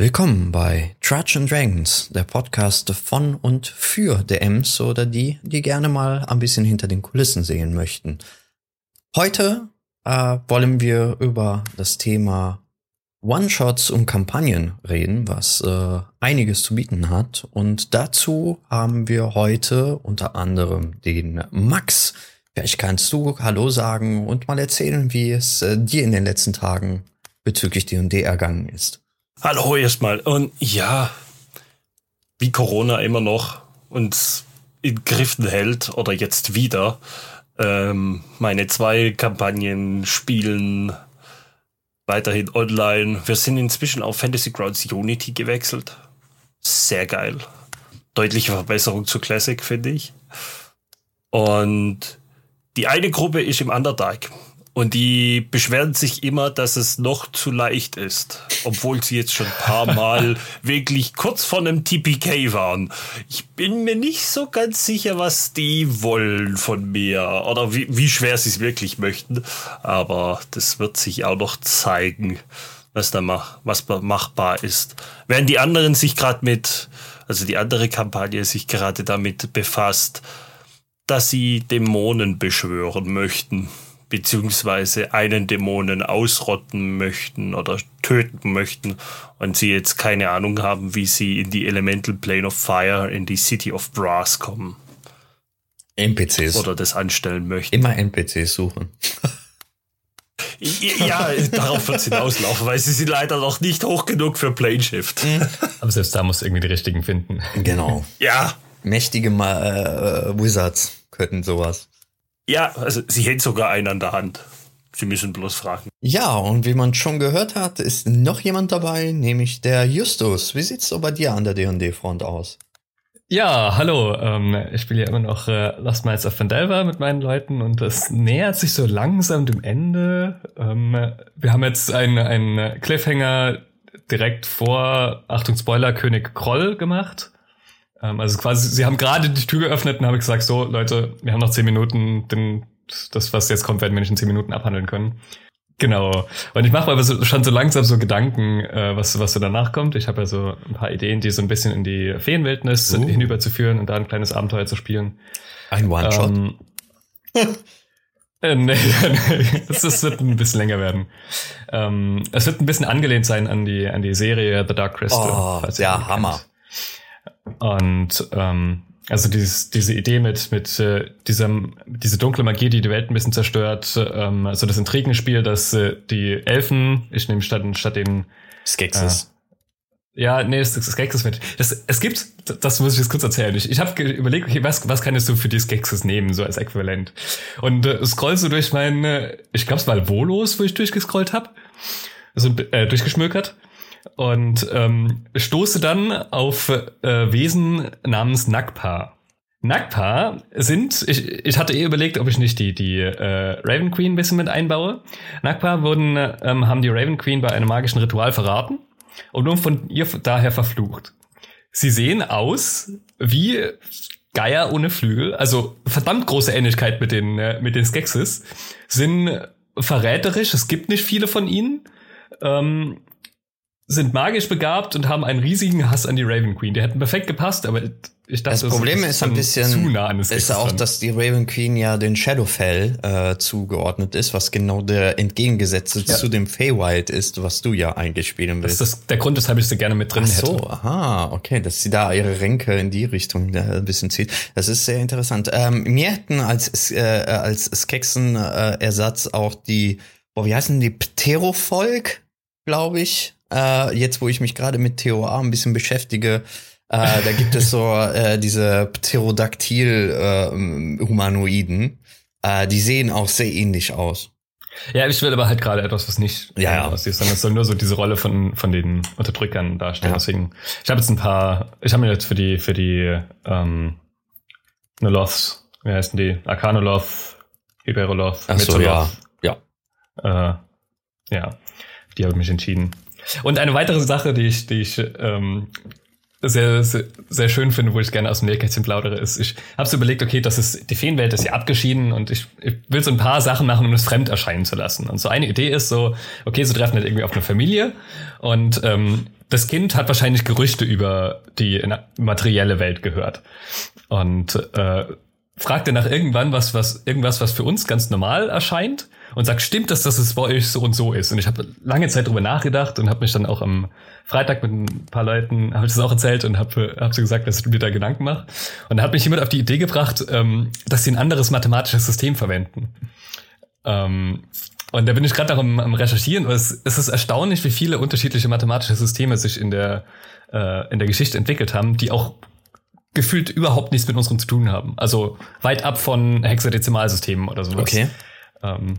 Willkommen bei Trudge and Dragons, der Podcast von und für DMs oder die, die gerne mal ein bisschen hinter den Kulissen sehen möchten. Heute äh, wollen wir über das Thema One-Shots und Kampagnen reden, was äh, einiges zu bieten hat. Und dazu haben wir heute unter anderem den Max. Vielleicht kannst du Hallo sagen und mal erzählen, wie es äh, dir in den letzten Tagen bezüglich D&D ergangen ist. Hallo erstmal. Und ja, wie Corona immer noch uns in Griffen hält oder jetzt wieder. Ähm, meine zwei Kampagnen spielen weiterhin online. Wir sind inzwischen auf Fantasy Grounds Unity gewechselt. Sehr geil. Deutliche Verbesserung zu Classic, finde ich. Und die eine Gruppe ist im Underdark. Und die beschweren sich immer, dass es noch zu leicht ist, obwohl sie jetzt schon ein paar Mal wirklich kurz vor einem TPK waren. Ich bin mir nicht so ganz sicher, was die wollen von mir oder wie, wie schwer sie es wirklich möchten. Aber das wird sich auch noch zeigen, was da mach, was machbar ist. Während die anderen sich gerade mit, also die andere Kampagne sich gerade damit befasst, dass sie Dämonen beschwören möchten beziehungsweise einen Dämonen ausrotten möchten oder töten möchten und sie jetzt keine Ahnung haben, wie sie in die Elemental Plane of Fire, in die City of Brass kommen. NPCs. Oder das anstellen möchten. Immer NPCs suchen. ja, darauf wird es hinauslaufen, weil sie sind leider noch nicht hoch genug für Plane Shift. Mhm. Aber selbst da muss irgendwie die richtigen finden. Genau. Ja. Mächtige äh, Wizards könnten sowas. Ja, also sie hält sogar einen an der Hand. Sie müssen bloß fragen. Ja, und wie man schon gehört hat, ist noch jemand dabei, nämlich der Justus. Wie sieht's so bei dir an der D&D-Front aus? Ja, hallo. Ähm, ich spiele ja immer noch äh, Lost Miles of Vandelver mit meinen Leuten und das nähert sich so langsam dem Ende. Ähm, wir haben jetzt einen, einen Cliffhanger direkt vor, Achtung Spoiler, König Kroll gemacht. Ähm, also quasi, sie haben gerade die Tür geöffnet und habe ich gesagt, so Leute, wir haben noch zehn Minuten, denn das, was jetzt kommt, werden wir nicht in zehn Minuten abhandeln können. Genau. Und ich mache aber so, schon so langsam so Gedanken, äh, was, was so danach kommt. Ich habe ja so ein paar Ideen, die so ein bisschen in die Feenwildnis uh. hinüberzuführen und da ein kleines Abenteuer zu spielen. Ein One-Shot. Ähm, äh, nee, nee. Das, das, wird ein bisschen länger werden. Ähm, es wird ein bisschen angelehnt sein an die, an die Serie The Dark Crystal. Oh, der Hammer. Kennt. Und ähm, also dieses, diese Idee mit, mit äh, diesem, diese dunkle Magie, die die Welt ein bisschen zerstört, ähm, also das Intrigenspiel, dass äh, die Elfen, ich nehme statt, statt den Skexes. Äh, ja, nee, das, das Skexes mit. Das, es gibt, das muss ich jetzt kurz erzählen. Ich, ich habe überlegt, okay, was, was kannst du für die Skexes nehmen, so als Äquivalent? Und äh, scroll so durch meine, ich glaube es war Volos, wo ich durchgescrollt habe, also äh, durchgeschmökert und ähm, stoße dann auf äh, Wesen namens Nagpa. Nagpa sind, ich, ich hatte eh überlegt, ob ich nicht die, die äh, Raven Queen ein bisschen mit einbaue. Nagpa wurden, ähm, haben die Raven Queen bei einem magischen Ritual verraten und nun von ihr daher verflucht. Sie sehen aus wie Geier ohne Flügel, also verdammt große Ähnlichkeit mit den, äh, mit den Skexes, sind verräterisch, es gibt nicht viele von ihnen, ähm, sind magisch begabt und haben einen riesigen Hass an die Raven Queen. Die hätten perfekt gepasst, aber ich dachte, das Problem ist, ist ein bisschen zu nah an das ist auch, dran. dass die Raven Queen ja den Shadowfell äh, zugeordnet ist, was genau der entgegengesetzte ja. zu dem Feywild ist, was du ja eigentlich spielen willst. Das ist der Grund, weshalb ich sie gerne mit drin Ach so, hätte. aha, okay, dass sie da ihre Ränke in die Richtung äh, ein bisschen zieht. Das ist sehr interessant. Ähm, mir hätten als äh, als Skexen-Ersatz äh, auch die, boah, wie heißen die Pterovolk, glaube ich äh, jetzt wo ich mich gerade mit TOA ein bisschen beschäftige, äh, da gibt es so äh, diese Pterodactyl-Humanoiden. Äh, äh, die sehen auch sehr ähnlich aus. Ja, ich will aber halt gerade etwas, was nicht ja, ja. aussieht, sondern es soll nur so diese Rolle von, von den Unterdrückern darstellen. Ja. Deswegen, ich habe jetzt ein paar, ich habe mir jetzt für die, für die ähm, Noloths, wie heißen die? Arcanoloth, Hyperoloth, Ach so, ja. ja. Äh, ja, die habe ich mich entschieden. Und eine weitere Sache, die ich, die ich ähm, sehr, sehr, sehr schön finde, wo ich gerne aus dem Nähkästchen plaudere, ist, ich habe so überlegt, okay, das ist, die Feenwelt ist ja abgeschieden und ich, ich will so ein paar Sachen machen, um es fremd erscheinen zu lassen. Und so eine Idee ist so, okay, sie treffen halt irgendwie auf eine Familie und ähm, das Kind hat wahrscheinlich Gerüchte über die materielle Welt gehört und äh, fragte nach irgendwann was, was irgendwas, was für uns ganz normal erscheint und sagt, stimmt das, dass es bei euch so und so ist? Und ich habe lange Zeit drüber nachgedacht und habe mich dann auch am Freitag mit ein paar Leuten, habe ich das auch erzählt und habe hab sie gesagt, dass ich mir da Gedanken mache. Und da hat mich jemand auf die Idee gebracht, ähm, dass sie ein anderes mathematisches System verwenden. Ähm, und da bin ich gerade noch am, am Recherchieren. Und es, es ist erstaunlich, wie viele unterschiedliche mathematische Systeme sich in der, äh, in der Geschichte entwickelt haben, die auch gefühlt überhaupt nichts mit unserem zu tun haben. Also weit ab von Hexadezimalsystemen oder sowas. Okay. Ähm,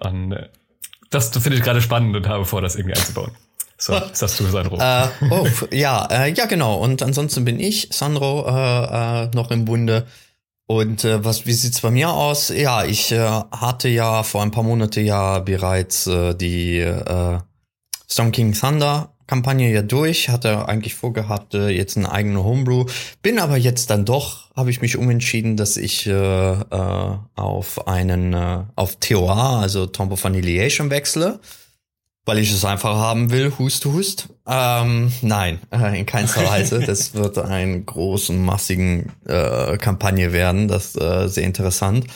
und äh, das finde ich gerade spannend und habe vor, das irgendwie einzubauen. So, das hast du, Sandro. Äh, oh, ja, äh, ja, genau. Und ansonsten bin ich, Sandro, äh, äh, noch im Bunde. Und äh, was, wie sieht's bei mir aus? Ja, ich äh, hatte ja vor ein paar Monate ja bereits äh, die äh, Storm King Thunder Kampagne ja durch, hatte eigentlich vorgehabt, äh, jetzt einen eigenen Homebrew. Bin aber jetzt dann doch, habe ich mich umentschieden, dass ich äh, äh, auf einen, äh, auf TOA, also Tomb of wechsle weil ich es einfach haben will, hust, hust. Ähm, nein, äh, in keinster Weise. Das wird eine große, massigen äh, Kampagne werden. Das ist äh, sehr interessant.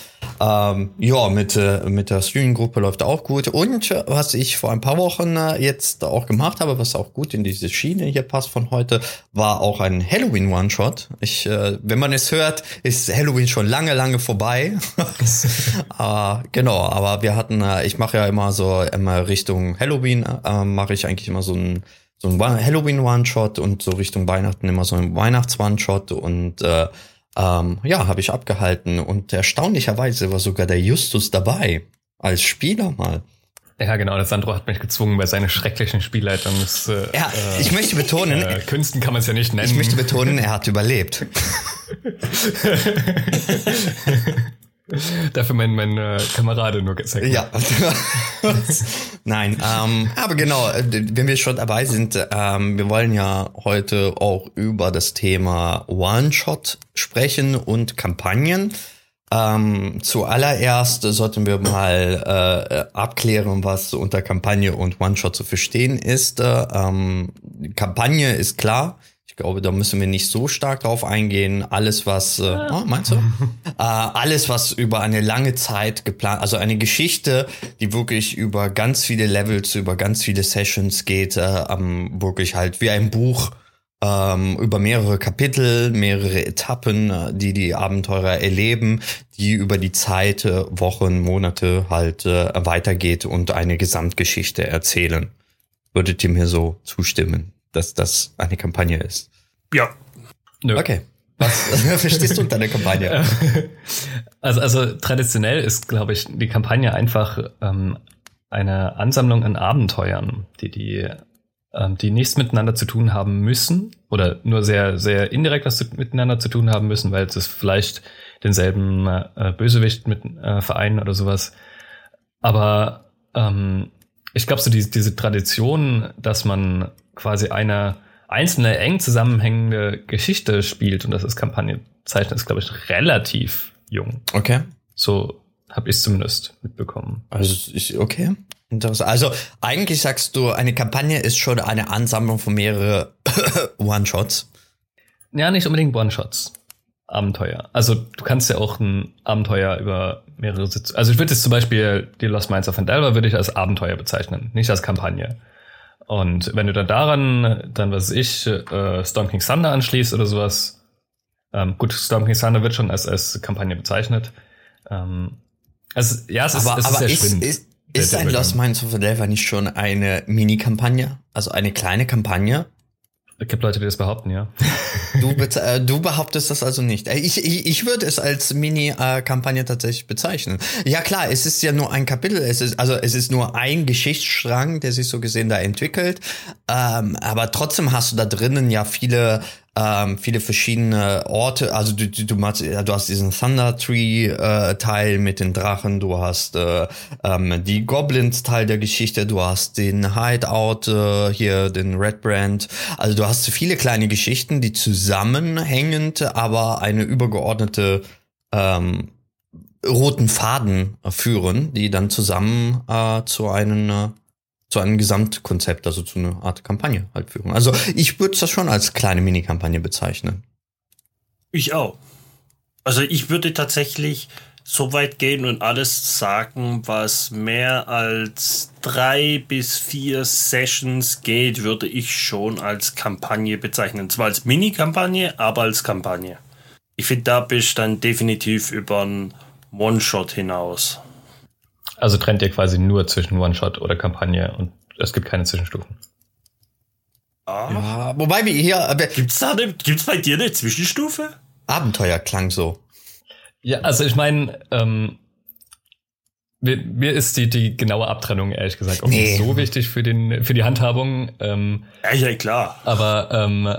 Ähm, ja, mit, äh, mit der Streaming-Gruppe läuft auch gut. Und äh, was ich vor ein paar Wochen äh, jetzt auch gemacht habe, was auch gut in diese Schiene hier passt von heute, war auch ein Halloween One-Shot. Ich, äh, wenn man es hört, ist Halloween schon lange, lange vorbei. äh, genau, aber wir hatten, äh, ich mache ja immer so immer Richtung Halloween, äh, mache ich eigentlich immer so ein so ein Halloween One-Shot und so Richtung Weihnachten immer so ein Weihnachts One-Shot und äh, ähm, ja, habe ich abgehalten und erstaunlicherweise war sogar der Justus dabei als Spieler mal. Ja, genau. Der Sandro hat mich gezwungen bei seiner schrecklichen Spielleitung. Das, äh, ja, ich möchte betonen. Äh, Künsten kann man es ja nicht nennen. Ich möchte betonen, er hat überlebt. Dafür mein, mein äh, Kamerade nur gezeigt. Ja. Nein, ähm, aber genau, wenn wir schon dabei sind, ähm, wir wollen ja heute auch über das Thema One-Shot sprechen und Kampagnen. Ähm, zuallererst sollten wir mal äh, abklären, was unter Kampagne und One-Shot zu verstehen ist. Äh, ähm, Kampagne ist klar, ich glaube, da müssen wir nicht so stark drauf eingehen. Alles, was, äh, oh, meinst du? äh, alles, was über eine lange Zeit geplant, also eine Geschichte, die wirklich über ganz viele Levels, über ganz viele Sessions geht, äh, ähm, wirklich halt wie ein Buch ähm, über mehrere Kapitel, mehrere Etappen, äh, die die Abenteurer erleben, die über die Zeit, äh, Wochen, Monate halt äh, weitergeht und eine Gesamtgeschichte erzählen. Würdet ihr mir so zustimmen? Dass das eine Kampagne ist. Ja. Nö. Okay. Was verstehst du unter einer Kampagne? Also, also traditionell ist, glaube ich, die Kampagne einfach ähm, eine Ansammlung an Abenteuern, die die ähm, die nichts miteinander zu tun haben müssen oder nur sehr sehr indirekt was zu, miteinander zu tun haben müssen, weil es vielleicht denselben äh, Bösewicht mit äh, vereinen oder sowas. Aber ähm, ich glaube so die, diese Tradition, dass man quasi eine einzelne eng zusammenhängende Geschichte spielt und das ist Kampagne zeichnet, ist glaube ich relativ jung. Okay. So habe ich zumindest mitbekommen. Also ich okay. Interessant. Also eigentlich sagst du, eine Kampagne ist schon eine Ansammlung von mehreren One-Shots. Ja, nicht unbedingt One-Shots. Abenteuer. Also du kannst ja auch ein Abenteuer über mehrere Sitzungen. Also ich würde jetzt zum Beispiel die Lost Minds of Endelver würde ich als Abenteuer bezeichnen, nicht als Kampagne. Und wenn du dann daran, dann was ich, äh, Storm King Thunder anschließt oder sowas, ähm, gut, Storm King Thunder wird schon als, als Kampagne bezeichnet. Ähm, also, ja, es ist, aber, es aber ist ist, ist, ist ein Lost Minds of Delver nicht schon eine Mini-Kampagne? Also eine kleine Kampagne? Es gibt Leute, die das behaupten, ja. Du, äh, du behauptest das also nicht. Äh, ich, ich, ich würde es als Mini-Kampagne tatsächlich bezeichnen. Ja klar, es ist ja nur ein Kapitel, es ist also es ist nur ein Geschichtsstrang, der sich so gesehen da entwickelt. Ähm, aber trotzdem hast du da drinnen ja viele ähm, viele verschiedene Orte. Also du, du, du, machst, du hast diesen Thunder Tree äh, Teil mit den Drachen, du hast äh, ähm, die Goblins Teil der Geschichte, du hast den Hideout äh, hier, den Red Brand. Also du hast viele kleine Geschichten, die zusammenhängend, aber eine übergeordnete ähm, roten Faden führen, die dann zusammen äh, zu einem äh, zu einem Gesamtkonzept, also zu einer Art Kampagne halt führen. Also ich würde das schon als kleine Mini-Kampagne bezeichnen. Ich auch. Also ich würde tatsächlich so weit gehen und alles sagen, was mehr als drei bis vier Sessions geht, würde ich schon als Kampagne bezeichnen. Zwar als Mini-Kampagne, aber als Kampagne. Ich finde, da bist du dann definitiv über einen One-Shot hinaus. Also trennt ihr quasi nur zwischen One-Shot oder Kampagne und es gibt keine Zwischenstufen. Ah. Ja, wobei wir hier. Gibt's da eine, gibt's bei dir eine Zwischenstufe? Abenteuer klang so. Ja, also ich meine, ähm, mir, mir ist die, die genaue Abtrennung, ehrlich gesagt, auch nee. nicht so wichtig für, den, für die Handhabung. Ähm, ja, ja, klar. Aber ähm,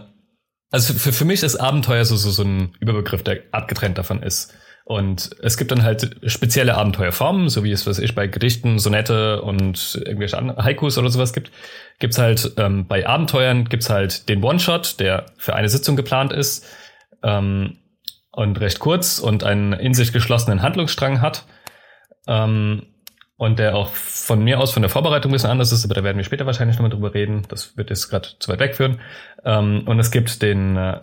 also für, für mich ist Abenteuer so, so, so ein Überbegriff, der abgetrennt davon ist. Und es gibt dann halt spezielle Abenteuerformen, so wie es, was ich bei Gedichten, Sonette und irgendwelche Haikus oder sowas gibt. Gibt's halt ähm, bei Abenteuern gibt's halt den One-Shot, der für eine Sitzung geplant ist ähm, und recht kurz und einen in sich geschlossenen Handlungsstrang hat. Ähm, und der auch von mir aus von der Vorbereitung ein bisschen anders ist, aber da werden wir später wahrscheinlich nochmal drüber reden. Das wird jetzt gerade zu weit wegführen. Ähm, und es gibt den, äh,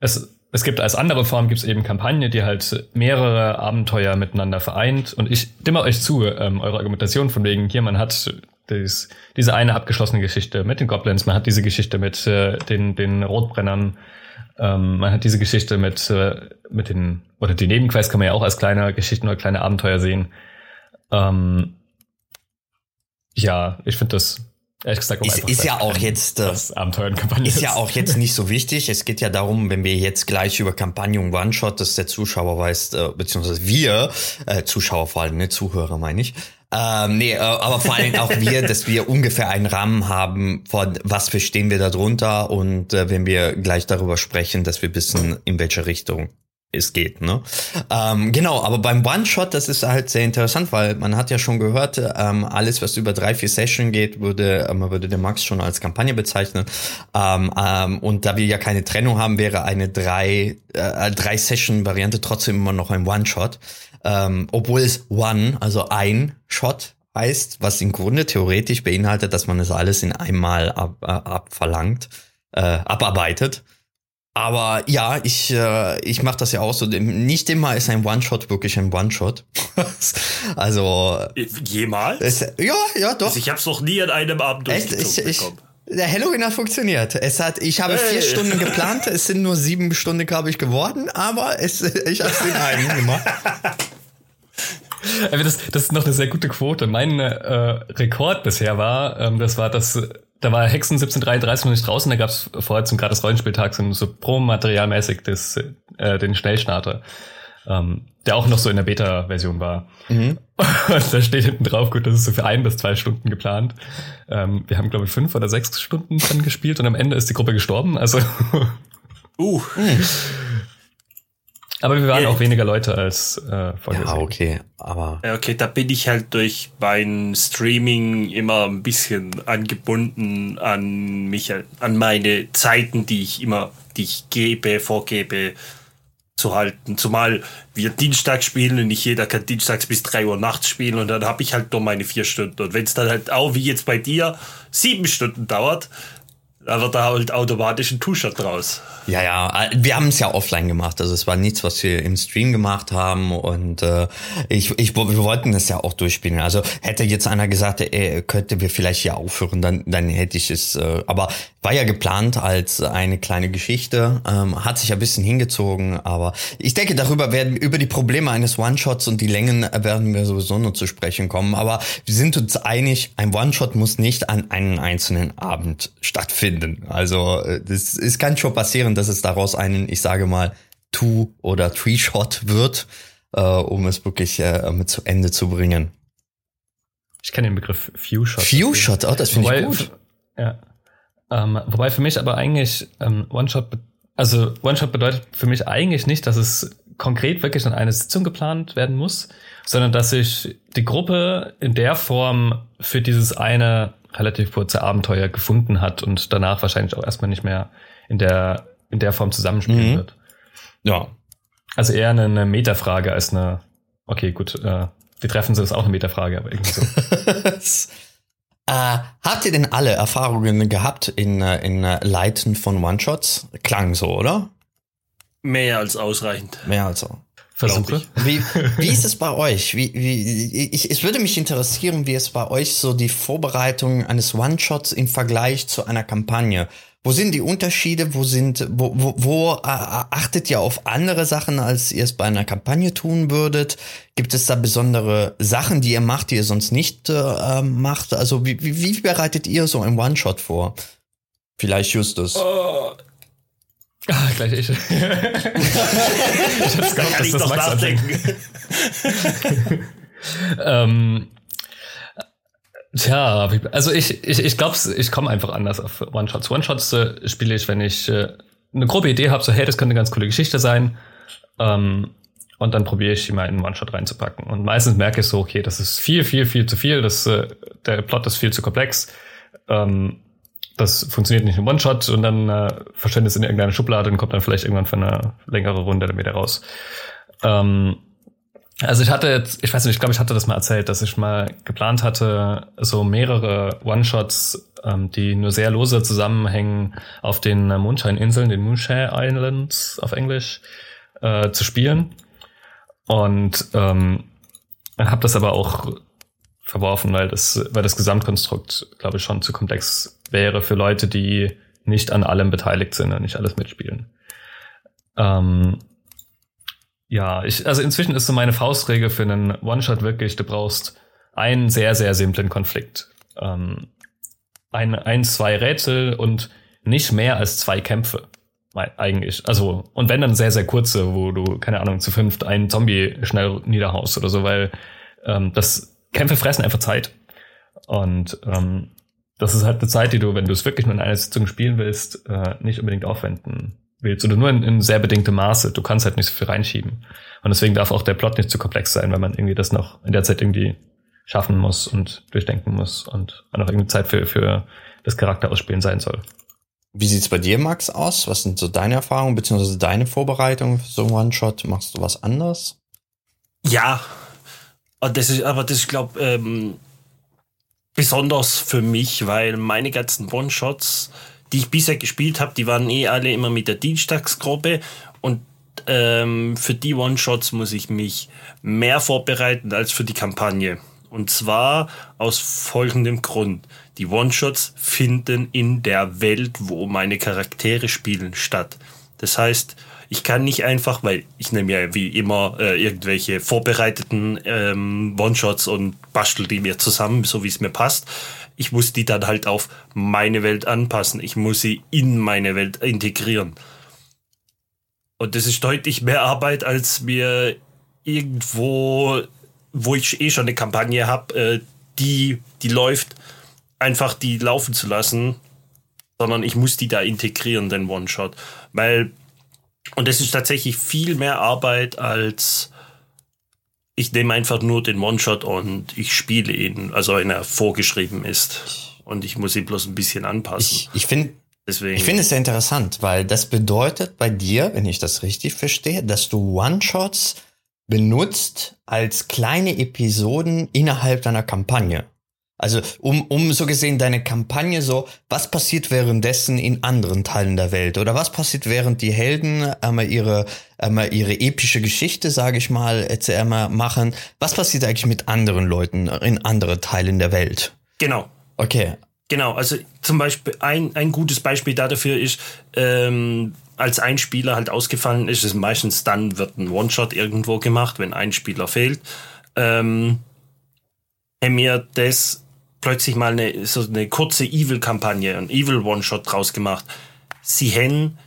es es gibt als andere Form gibt es eben Kampagne, die halt mehrere Abenteuer miteinander vereint. Und ich stimme euch zu, ähm, eure Argumentation von wegen, hier, man hat dies, diese eine abgeschlossene Geschichte mit den Goblins, man hat diese Geschichte mit äh, den, den Rotbrennern, ähm, man hat diese Geschichte mit, äh, mit den, oder die Nebenquests kann man ja auch als kleine Geschichten oder kleine Abenteuer sehen. Ähm, ja, ich finde das Ehrlich gesagt, um ist, ist ja auch jetzt äh, ist ja auch jetzt nicht so wichtig. Es geht ja darum, wenn wir jetzt gleich über Kampagne und One-Shot, dass der Zuschauer weiß, äh, beziehungsweise wir, äh, Zuschauer vor allem, ne, Zuhörer meine ich, ähm, nee, äh, aber vor allem auch wir, dass wir ungefähr einen Rahmen haben, von was verstehen wir darunter und äh, wenn wir gleich darüber sprechen, dass wir wissen, in welche Richtung es geht, ne? Ähm, genau, aber beim One-Shot, das ist halt sehr interessant, weil man hat ja schon gehört, ähm, alles, was über drei, vier Sessions geht, würde, man würde den Max schon als Kampagne bezeichnen. Ähm, ähm, und da wir ja keine Trennung haben, wäre eine drei, äh, drei Session-Variante trotzdem immer noch ein One-Shot. Ähm, obwohl es One, also ein Shot heißt, was im Grunde theoretisch beinhaltet, dass man es alles in einmal ab, äh, abverlangt, äh, abarbeitet. Aber ja, ich, äh, ich mache das ja auch so. Nicht immer ist ein One-Shot wirklich ein One-Shot. also. Jemals? Es, ja, ja, doch. Also ich habe es noch nie an einem Abend? Ich, ich, der Halloween hat funktioniert. Es hat, ich habe hey. vier Stunden geplant, es sind nur sieben Stunden, glaube ich, geworden, aber es, ich habe es in einem gemacht. Das, das ist noch eine sehr gute Quote. Mein äh, Rekord bisher war, ähm, das war das da war Hexen 1733 noch nicht draußen, da gab es vorher zum gratis Rollspieltag so, so Pro-Materialmäßig das, äh, den Schnellstarter, ähm, der auch noch so in der Beta-Version war. Mhm. Und da steht hinten drauf, gut, das ist so für ein bis zwei Stunden geplant. Ähm, wir haben, glaube ich, fünf oder sechs Stunden dran gespielt und am Ende ist die Gruppe gestorben. Also uh. Mhm. Aber wir waren ja, auch weniger Leute als äh, vorgesehen. Ja, okay, aber. Ja, okay, da bin ich halt durch mein Streaming immer ein bisschen angebunden an mich, an meine Zeiten, die ich immer, die ich gebe, vorgebe zu halten. Zumal wir Dienstag spielen und nicht jeder kann dienstags bis drei Uhr nachts spielen und dann habe ich halt nur meine vier Stunden. Und wenn es dann halt auch wie jetzt bei dir sieben Stunden dauert, da wird da halt automatisch ein T-Shirt draus. Ja, ja, wir haben es ja offline gemacht. Also es war nichts, was wir im Stream gemacht haben und äh, ich, ich, wir wollten das ja auch durchspielen. Also hätte jetzt einer gesagt, ey, könnte wir vielleicht hier aufhören, dann, dann hätte ich es. Äh, aber war ja geplant als eine kleine Geschichte, ähm, hat sich ein bisschen hingezogen, aber ich denke, darüber werden über die Probleme eines One-Shots und die Längen werden wir sowieso noch zu sprechen kommen. Aber wir sind uns einig, ein One-Shot muss nicht an einem einzelnen Abend stattfinden. Also äh, das, es kann schon passieren, dass es daraus einen, ich sage mal, Two- oder Three-Shot wird, äh, um es wirklich äh, mit zu Ende zu bringen. Ich kenne den Begriff Few-Shot. Few-Shot, oh, das finde ich gut. Ja. Ähm, wobei für mich aber eigentlich ähm, One-Shot, also One-Shot bedeutet für mich eigentlich nicht, dass es konkret wirklich an eine Sitzung geplant werden muss, sondern dass sich die Gruppe in der Form für dieses eine relativ kurze Abenteuer gefunden hat und danach wahrscheinlich auch erstmal nicht mehr in der, in der Form zusammenspielen mhm. wird. Ja. Also eher eine, eine Metafrage als eine, okay, gut, äh, die Treffen sind ist auch eine Metafrage, aber irgendwie so. Äh, habt ihr denn alle Erfahrungen gehabt in, äh, in äh, Leiten von One-Shots? Klang so, oder? Mehr als ausreichend. Mehr als so. Versuche. Wie, wie ist es bei euch? Wie, wie, ich, es würde mich interessieren, wie es bei euch so die Vorbereitung eines One-Shots im Vergleich zu einer Kampagne. Wo sind die Unterschiede? Wo sind, wo, wo, wo äh, achtet ihr auf andere Sachen, als ihr es bei einer Kampagne tun würdet? Gibt es da besondere Sachen, die ihr macht, die ihr sonst nicht äh, macht? Also wie, wie, wie bereitet ihr so ein One-Shot vor? Vielleicht Justus. Oh, Ah, gleich ich. ich hab's da kann ich das Max nachdenken. ähm, tja, also ich, ich, ich glaube, ich komme einfach anders auf One-Shots. One-Shots äh, spiele ich, wenn ich äh, eine grobe Idee habe, so hey, das könnte eine ganz coole Geschichte sein. Ähm, und dann probiere ich die mal in einen One-Shot reinzupacken. Und meistens merke ich so, okay, das ist viel, viel, viel zu viel. Das, äh, der Plot ist viel zu komplex. Ähm, das funktioniert nicht im One-Shot und dann äh, verschwindet es in irgendeine Schublade und kommt dann vielleicht irgendwann für eine längere Runde dann wieder raus. Ähm, also ich hatte jetzt, ich weiß nicht, ich glaube, ich hatte das mal erzählt, dass ich mal geplant hatte, so mehrere One-Shots, ähm, die nur sehr lose zusammenhängen, auf den Mondscheininseln, den Moonshine Islands auf Englisch, äh, zu spielen. Und ähm, habe das aber auch verworfen, weil das, weil das Gesamtkonstrukt, glaube ich, schon zu komplex wäre für Leute, die nicht an allem beteiligt sind und nicht alles mitspielen. Ähm, ja, ich, also inzwischen ist so meine Faustregel für einen One-Shot wirklich, du brauchst einen sehr, sehr simplen Konflikt. Ähm, ein, ein, zwei Rätsel und nicht mehr als zwei Kämpfe. Eigentlich. Also, und wenn dann sehr, sehr kurze, wo du, keine Ahnung, zu fünft einen Zombie schnell niederhaust oder so, weil ähm, das Kämpfe fressen einfach Zeit. Und ähm, das ist halt eine Zeit, die du, wenn du es wirklich nur in einer Sitzung spielen willst, äh, nicht unbedingt aufwenden willst. Oder nur in, in sehr bedingtem Maße. Du kannst halt nicht so viel reinschieben. Und deswegen darf auch der Plot nicht zu komplex sein, weil man irgendwie das noch in der Zeit irgendwie schaffen muss und durchdenken muss und auch irgendwie Zeit für, für das Charakterausspielen sein soll. Wie sieht's bei dir, Max, aus? Was sind so deine Erfahrungen beziehungsweise deine Vorbereitungen für so einen One-Shot? Machst du was anders? Ja, das ist, aber das ist, glaube ähm, besonders für mich, weil meine ganzen One-Shots, die ich bisher gespielt habe, die waren eh alle immer mit der Dienstagsgruppe und ähm, für die One-Shots muss ich mich mehr vorbereiten als für die Kampagne. Und zwar aus folgendem Grund. Die One-Shots finden in der Welt, wo meine Charaktere spielen, statt. Das heißt, ich kann nicht einfach, weil ich nehme ja wie immer äh, irgendwelche vorbereiteten ähm, One-Shots und bastel die mir zusammen, so wie es mir passt. Ich muss die dann halt auf meine Welt anpassen. Ich muss sie in meine Welt integrieren. Und das ist deutlich mehr Arbeit, als mir irgendwo, wo ich eh schon eine Kampagne habe, äh, die, die läuft, einfach die laufen zu lassen, sondern ich muss die da integrieren, den One-Shot. Weil und das ist tatsächlich viel mehr Arbeit als ich nehme einfach nur den One-Shot und ich spiele ihn, also wenn er vorgeschrieben ist. Und ich muss ihn bloß ein bisschen anpassen. Ich, ich finde ich finde es sehr interessant, weil das bedeutet bei dir, wenn ich das richtig verstehe, dass du One-Shots benutzt als kleine Episoden innerhalb deiner Kampagne. Also um, um so gesehen deine Kampagne so, was passiert währenddessen in anderen Teilen der Welt oder was passiert während die Helden einmal ihre einmal ihre epische Geschichte, sage ich mal, einmal machen, was passiert eigentlich mit anderen Leuten in anderen Teilen der Welt? Genau. Okay. Genau, also zum Beispiel ein, ein gutes Beispiel dafür ist, ähm, als ein Spieler halt ausgefallen ist, ist meistens dann wird ein One-Shot irgendwo gemacht, wenn ein Spieler fehlt. Ähm, mir das plötzlich mal eine, so eine kurze Evil-Kampagne, ein Evil-One-Shot draus gemacht. Sie haben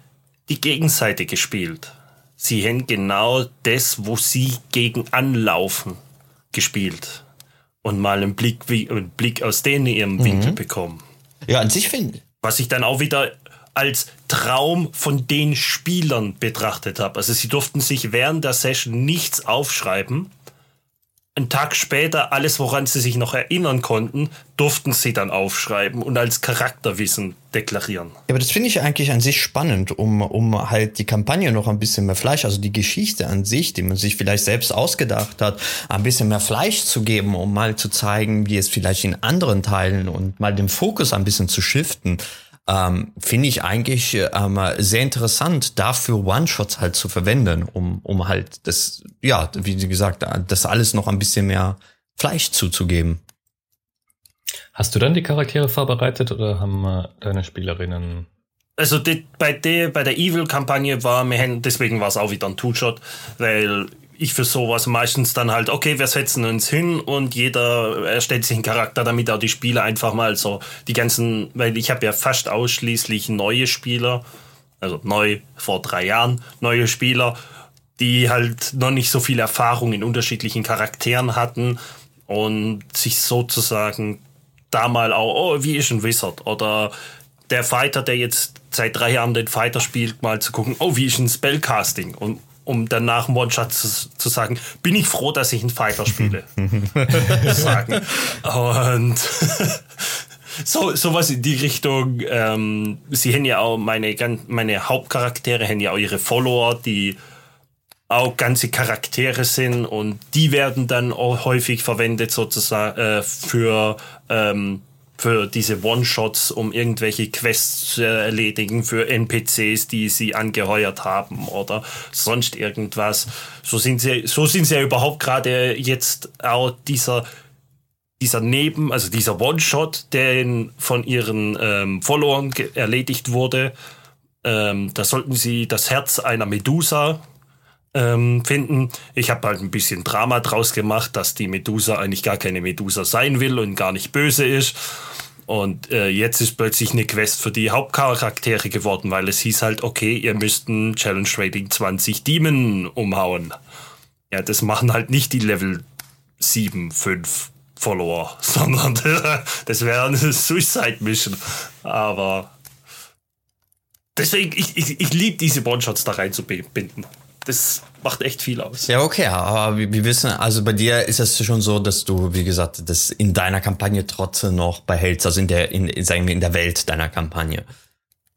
die Gegenseite gespielt. Sie haben genau das, wo sie gegen anlaufen, gespielt. Und mal einen Blick, einen Blick aus denen ihrem mhm. Winkel bekommen. Ja, an sich finde Was ich dann auch wieder als Traum von den Spielern betrachtet habe. Also sie durften sich während der Session nichts aufschreiben, einen Tag später alles, woran sie sich noch erinnern konnten, durften sie dann aufschreiben und als Charakterwissen deklarieren. Ja, aber das finde ich eigentlich an sich spannend, um, um halt die Kampagne noch ein bisschen mehr Fleisch, also die Geschichte an sich, die man sich vielleicht selbst ausgedacht hat, ein bisschen mehr Fleisch zu geben, um mal zu zeigen, wie es vielleicht in anderen Teilen und mal den Fokus ein bisschen zu shiften ähm, finde ich eigentlich ähm, sehr interessant, dafür One-Shots halt zu verwenden, um, um halt das, ja, wie gesagt, das alles noch ein bisschen mehr Fleisch zuzugeben. Hast du dann die Charaktere vorbereitet oder haben äh, deine Spielerinnen also die, bei der bei der Evil-Kampagne war mir deswegen war es auch wieder ein Two-Shot, weil ich für sowas meistens dann halt, okay, wir setzen uns hin und jeder erstellt sich einen Charakter, damit auch die Spieler einfach mal so die ganzen, weil ich habe ja fast ausschließlich neue Spieler, also neu vor drei Jahren, neue Spieler, die halt noch nicht so viel Erfahrung in unterschiedlichen Charakteren hatten und sich sozusagen da mal auch, oh, wie ist ein Wizard? Oder der Fighter, der jetzt seit drei Jahren den Fighter spielt, mal zu gucken, oh, wie ist ein Spellcasting? Und um danach im One-Shot zu, zu, sagen, bin ich froh, dass ich einen Fighter spiele. sagen. Und so sowas in die Richtung. Ähm, sie haben ja auch meine meine Hauptcharaktere haben ja auch ihre Follower, die auch ganze Charaktere sind und die werden dann auch häufig verwendet sozusagen äh, für ähm, für diese One-Shots, um irgendwelche Quests zu erledigen für NPCs, die sie angeheuert haben oder sonst irgendwas. So sind sie, so sind sie ja überhaupt gerade jetzt auch dieser dieser Neben, also dieser One-Shot, der von ihren ähm, Followern erledigt wurde. Ähm, da sollten sie das Herz einer Medusa ähm, finden. Ich habe halt ein bisschen Drama draus gemacht, dass die Medusa eigentlich gar keine Medusa sein will und gar nicht böse ist. Und äh, jetzt ist plötzlich eine Quest für die Hauptcharaktere geworden, weil es hieß halt, okay, ihr müsst ein Challenge Rating 20 Demon umhauen. Ja, das machen halt nicht die Level 7, 5 Follower, sondern das wäre eine Suicide Mission. Aber deswegen, ich, ich, ich liebe diese One-Shots da reinzubinden das macht echt viel aus. Ja, okay, aber wir wissen, also bei dir ist es schon so, dass du, wie gesagt, das in deiner Kampagne trotzdem noch behältst, also in der, in, sagen wir, in der Welt deiner Kampagne.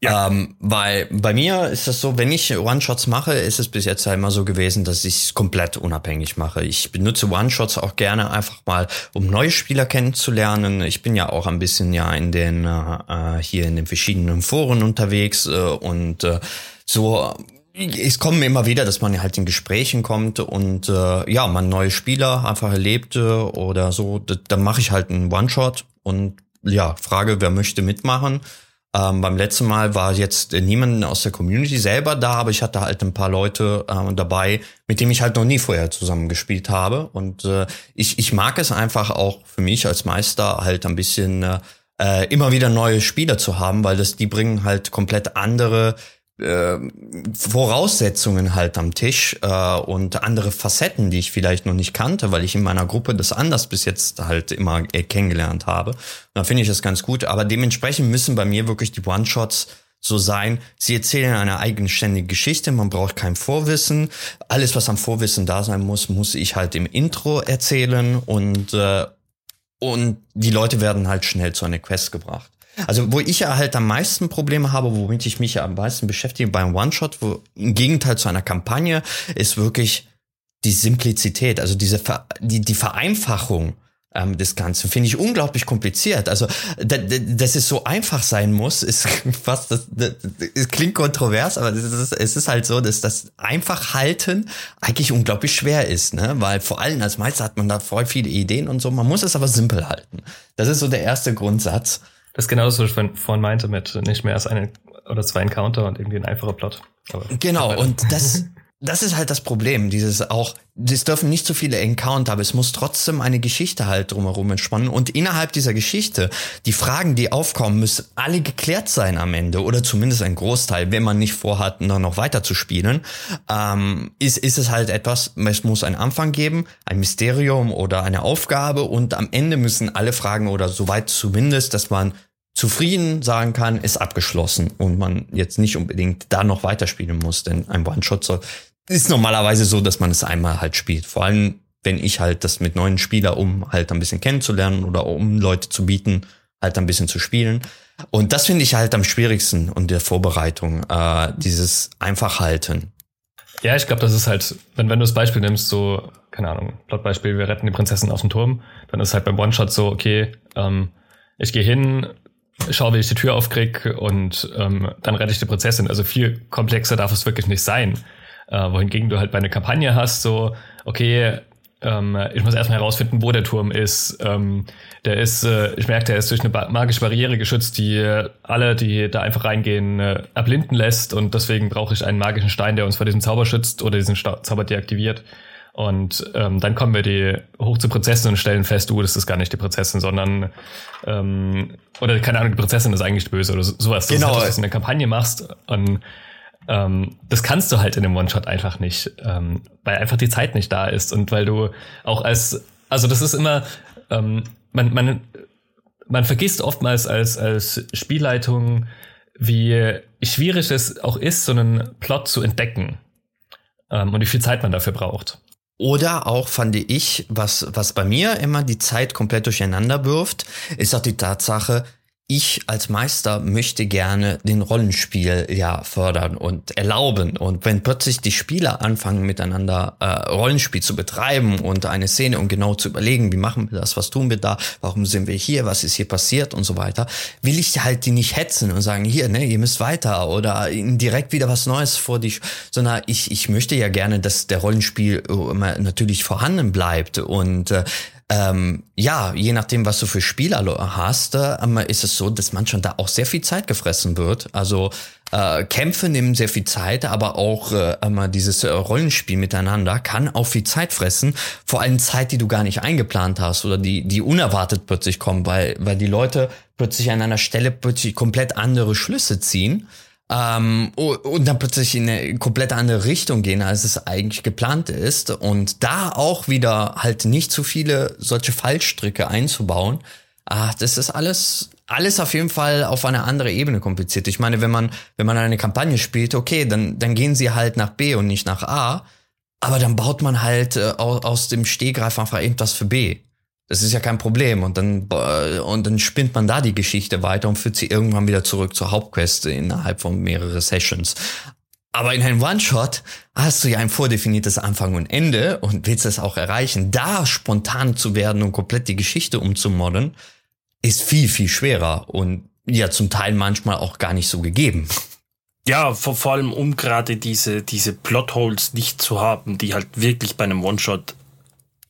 Ja. Ähm, weil bei mir ist es so, wenn ich One-Shots mache, ist es bis jetzt halt immer so gewesen, dass ich es komplett unabhängig mache. Ich benutze One-Shots auch gerne einfach mal, um neue Spieler kennenzulernen. Ich bin ja auch ein bisschen ja in den, äh, hier in den verschiedenen Foren unterwegs äh, und äh, so es kommt mir immer wieder, dass man halt in Gesprächen kommt und äh, ja, man neue Spieler einfach erlebt äh, oder so. Dann mache ich halt einen One-Shot und ja, frage, wer möchte mitmachen. Ähm, beim letzten Mal war jetzt niemand aus der Community selber da, aber ich hatte halt ein paar Leute äh, dabei, mit denen ich halt noch nie vorher zusammen gespielt habe. Und äh, ich, ich mag es einfach auch für mich als Meister halt ein bisschen äh, immer wieder neue Spieler zu haben, weil das die bringen halt komplett andere äh, Voraussetzungen halt am Tisch äh, und andere Facetten, die ich vielleicht noch nicht kannte, weil ich in meiner Gruppe das anders bis jetzt halt immer äh, kennengelernt habe. Da finde ich das ganz gut. Aber dementsprechend müssen bei mir wirklich die One-Shots so sein. Sie erzählen eine eigenständige Geschichte, man braucht kein Vorwissen. Alles, was am Vorwissen da sein muss, muss ich halt im Intro erzählen und, äh, und die Leute werden halt schnell zu einer Quest gebracht. Also, wo ich ja halt am meisten Probleme habe, womit ich mich ja am meisten beschäftige beim One-Shot, wo im Gegenteil zu einer Kampagne, ist wirklich die Simplizität, also diese Ver die, die Vereinfachung ähm, des Ganzen. Finde ich unglaublich kompliziert. Also, dass es so einfach sein muss, ist fast, das, das, das klingt kontrovers, aber ist, es ist halt so, dass das einfach halten eigentlich unglaublich schwer ist, ne? Weil vor allem als Meister hat man da voll viele Ideen und so. Man muss es aber simpel halten. Das ist so der erste Grundsatz. Das ist genau das, was ich vorhin meinte mit nicht mehr als eine oder zwei Encounter und irgendwie ein einfacher Plot. Aber genau, und das, das ist halt das Problem. Dieses auch, es dürfen nicht so viele Encounter, aber es muss trotzdem eine Geschichte halt drumherum entspannen. Und innerhalb dieser Geschichte, die Fragen, die aufkommen, müssen alle geklärt sein am Ende. Oder zumindest ein Großteil, wenn man nicht vorhat, noch, noch weiter zu spielen. Ähm, ist, ist es halt etwas, es muss einen Anfang geben, ein Mysterium oder eine Aufgabe. Und am Ende müssen alle Fragen oder soweit zumindest, dass man zufrieden sagen kann, ist abgeschlossen und man jetzt nicht unbedingt da noch weiterspielen muss, denn ein One-Shot ist normalerweise so, dass man es einmal halt spielt. Vor allem wenn ich halt das mit neuen Spieler, um halt ein bisschen kennenzulernen oder um Leute zu bieten, halt ein bisschen zu spielen. Und das finde ich halt am schwierigsten und der Vorbereitung, äh, dieses Einfachhalten. Ja, ich glaube, das ist halt, wenn, wenn du das Beispiel nimmst, so, keine Ahnung, Plotbeispiel, wir retten die Prinzessin aus dem Turm, dann ist halt beim One-Shot so, okay, ähm, ich gehe hin, schaue, wie ich die Tür aufkrieg und ähm, dann rette ich die Prinzessin. Also viel komplexer darf es wirklich nicht sein. Äh, wohingegen du halt bei einer Kampagne hast, so, okay, ähm, ich muss erstmal herausfinden, wo der Turm ist. Ähm, der ist, äh, ich merke, der ist durch eine magische Barriere geschützt, die alle, die da einfach reingehen, äh, erblinden lässt. Und deswegen brauche ich einen magischen Stein, der uns vor diesem Zauber schützt oder diesen Sta Zauber deaktiviert. Und ähm, dann kommen wir die hoch zur Prinzessin und stellen fest, du, das ist gar nicht die Prinzessin, sondern ähm, oder keine Ahnung, die Prinzessin ist eigentlich böse oder sowas. Das genau. ist halt, was du in der Kampagne machst. Und ähm, das kannst du halt in einem One-Shot einfach nicht, ähm, weil einfach die Zeit nicht da ist und weil du auch als, also das ist immer, ähm, man, man, man vergisst oftmals als, als Spielleitung, wie schwierig es auch ist, so einen Plot zu entdecken ähm, und wie viel Zeit man dafür braucht. Oder auch fand ich, was, was bei mir immer die Zeit komplett durcheinander wirft, ist auch die Tatsache, ich als Meister möchte gerne den Rollenspiel ja fördern und erlauben. Und wenn plötzlich die Spieler anfangen miteinander äh, Rollenspiel zu betreiben und eine Szene, um genau zu überlegen, wie machen wir das, was tun wir da, warum sind wir hier, was ist hier passiert und so weiter, will ich halt die nicht hetzen und sagen, hier, ne, ihr müsst weiter oder ihnen direkt wieder was Neues vor dich, sondern ich, ich möchte ja gerne, dass der Rollenspiel immer natürlich vorhanden bleibt und äh, ähm, ja, je nachdem, was du für Spieler hast, äh, ist es so, dass manchmal da auch sehr viel Zeit gefressen wird. Also äh, Kämpfe nehmen sehr viel Zeit, aber auch äh, immer dieses äh, Rollenspiel miteinander kann auch viel Zeit fressen. Vor allem Zeit, die du gar nicht eingeplant hast oder die, die unerwartet plötzlich kommen, weil, weil die Leute plötzlich an einer Stelle plötzlich komplett andere Schlüsse ziehen ähm, und dann plötzlich in eine komplett andere Richtung gehen, als es eigentlich geplant ist. Und da auch wieder halt nicht zu viele solche Fallstricke einzubauen. Ah, das ist alles, alles auf jeden Fall auf eine andere Ebene kompliziert. Ich meine, wenn man, wenn man eine Kampagne spielt, okay, dann, dann gehen sie halt nach B und nicht nach A. Aber dann baut man halt äh, aus dem Stehgreif einfach irgendwas für B. Das ist ja kein Problem. Und dann, äh, und dann spinnt man da die Geschichte weiter und führt sie irgendwann wieder zurück zur Hauptquest innerhalb von mehreren Sessions. Aber in einem One-Shot hast du ja ein vordefiniertes Anfang und Ende und willst es auch erreichen. Da spontan zu werden und komplett die Geschichte umzumodden, ist viel, viel schwerer und ja zum Teil manchmal auch gar nicht so gegeben. Ja, vor, vor allem um gerade diese, diese Plotholes nicht zu haben, die halt wirklich bei einem One-Shot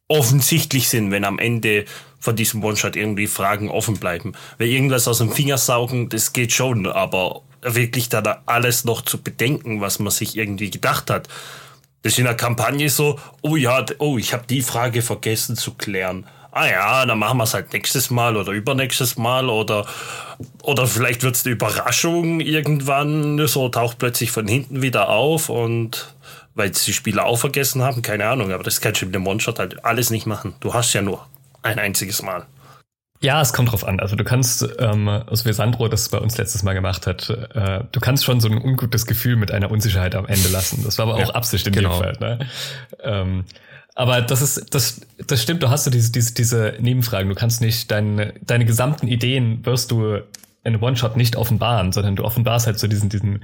offensichtlich sind, wenn am Ende von diesem One-Shot irgendwie Fragen offen bleiben. Weil irgendwas aus dem Finger saugen, das geht schon, aber wirklich da alles noch zu bedenken, was man sich irgendwie gedacht hat. Das ist in der Kampagne so, oh ja, oh, ich habe die Frage vergessen zu klären. Ah ja, dann machen wir es halt nächstes Mal oder übernächstes Mal oder, oder vielleicht wird es eine Überraschung irgendwann, so taucht plötzlich von hinten wieder auf und weil die Spieler auch vergessen haben, keine Ahnung, aber das kannst du mit dem One-Shot halt alles nicht machen. Du hast ja nur ein einziges Mal. Ja, es kommt drauf an. Also du kannst, ähm, also wie Sandro das bei uns letztes Mal gemacht hat, äh, du kannst schon so ein ungutes Gefühl mit einer Unsicherheit am Ende lassen. Das war aber auch ja, Absicht in genau. dem Fall. Ne? Ähm, aber das ist, das, das stimmt, du hast so diese, diese, diese Nebenfragen. Du kannst nicht deine, deine gesamten Ideen wirst du in einem One-Shot nicht offenbaren, sondern du offenbarst halt so diesen, diesen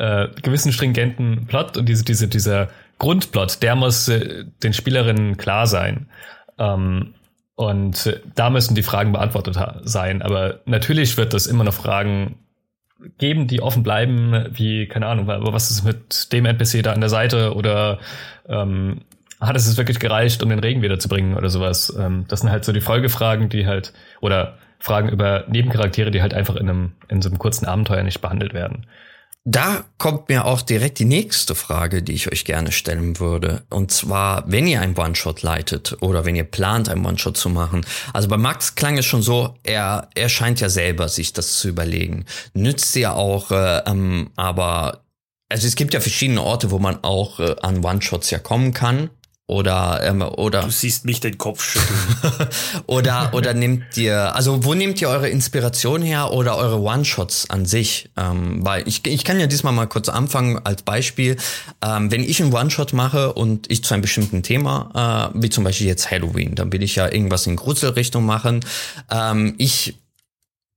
äh, gewissen stringenten Plot und diese, diese, dieser Grundplot, der muss äh, den Spielerinnen klar sein. Ähm, und da müssen die Fragen beantwortet sein. Aber natürlich wird es immer noch Fragen geben, die offen bleiben, wie, keine Ahnung, was ist mit dem NPC da an der Seite oder ähm, hat es wirklich gereicht, um den Regen wiederzubringen oder sowas? Ähm, das sind halt so die Folgefragen, die halt, oder Fragen über Nebencharaktere, die halt einfach in einem, in so einem kurzen Abenteuer nicht behandelt werden. Da kommt mir auch direkt die nächste Frage, die ich euch gerne stellen würde. Und zwar, wenn ihr einen One-Shot leitet oder wenn ihr plant, einen One-Shot zu machen. Also bei Max klang es schon so, er, er scheint ja selber sich das zu überlegen. Nützt ja auch, äh, ähm, aber also es gibt ja verschiedene Orte, wo man auch äh, an One-Shots ja kommen kann. Oder, ähm, oder. Du siehst mich den Kopf schütteln. oder, oder nehmt ihr, also wo nehmt ihr eure Inspiration her oder eure One-Shots an sich? Ähm, weil ich, ich kann ja diesmal mal kurz anfangen als Beispiel. Ähm, wenn ich einen One-Shot mache und ich zu einem bestimmten Thema, äh, wie zum Beispiel jetzt Halloween, dann will ich ja irgendwas in Gruselrichtung machen. Ähm, ich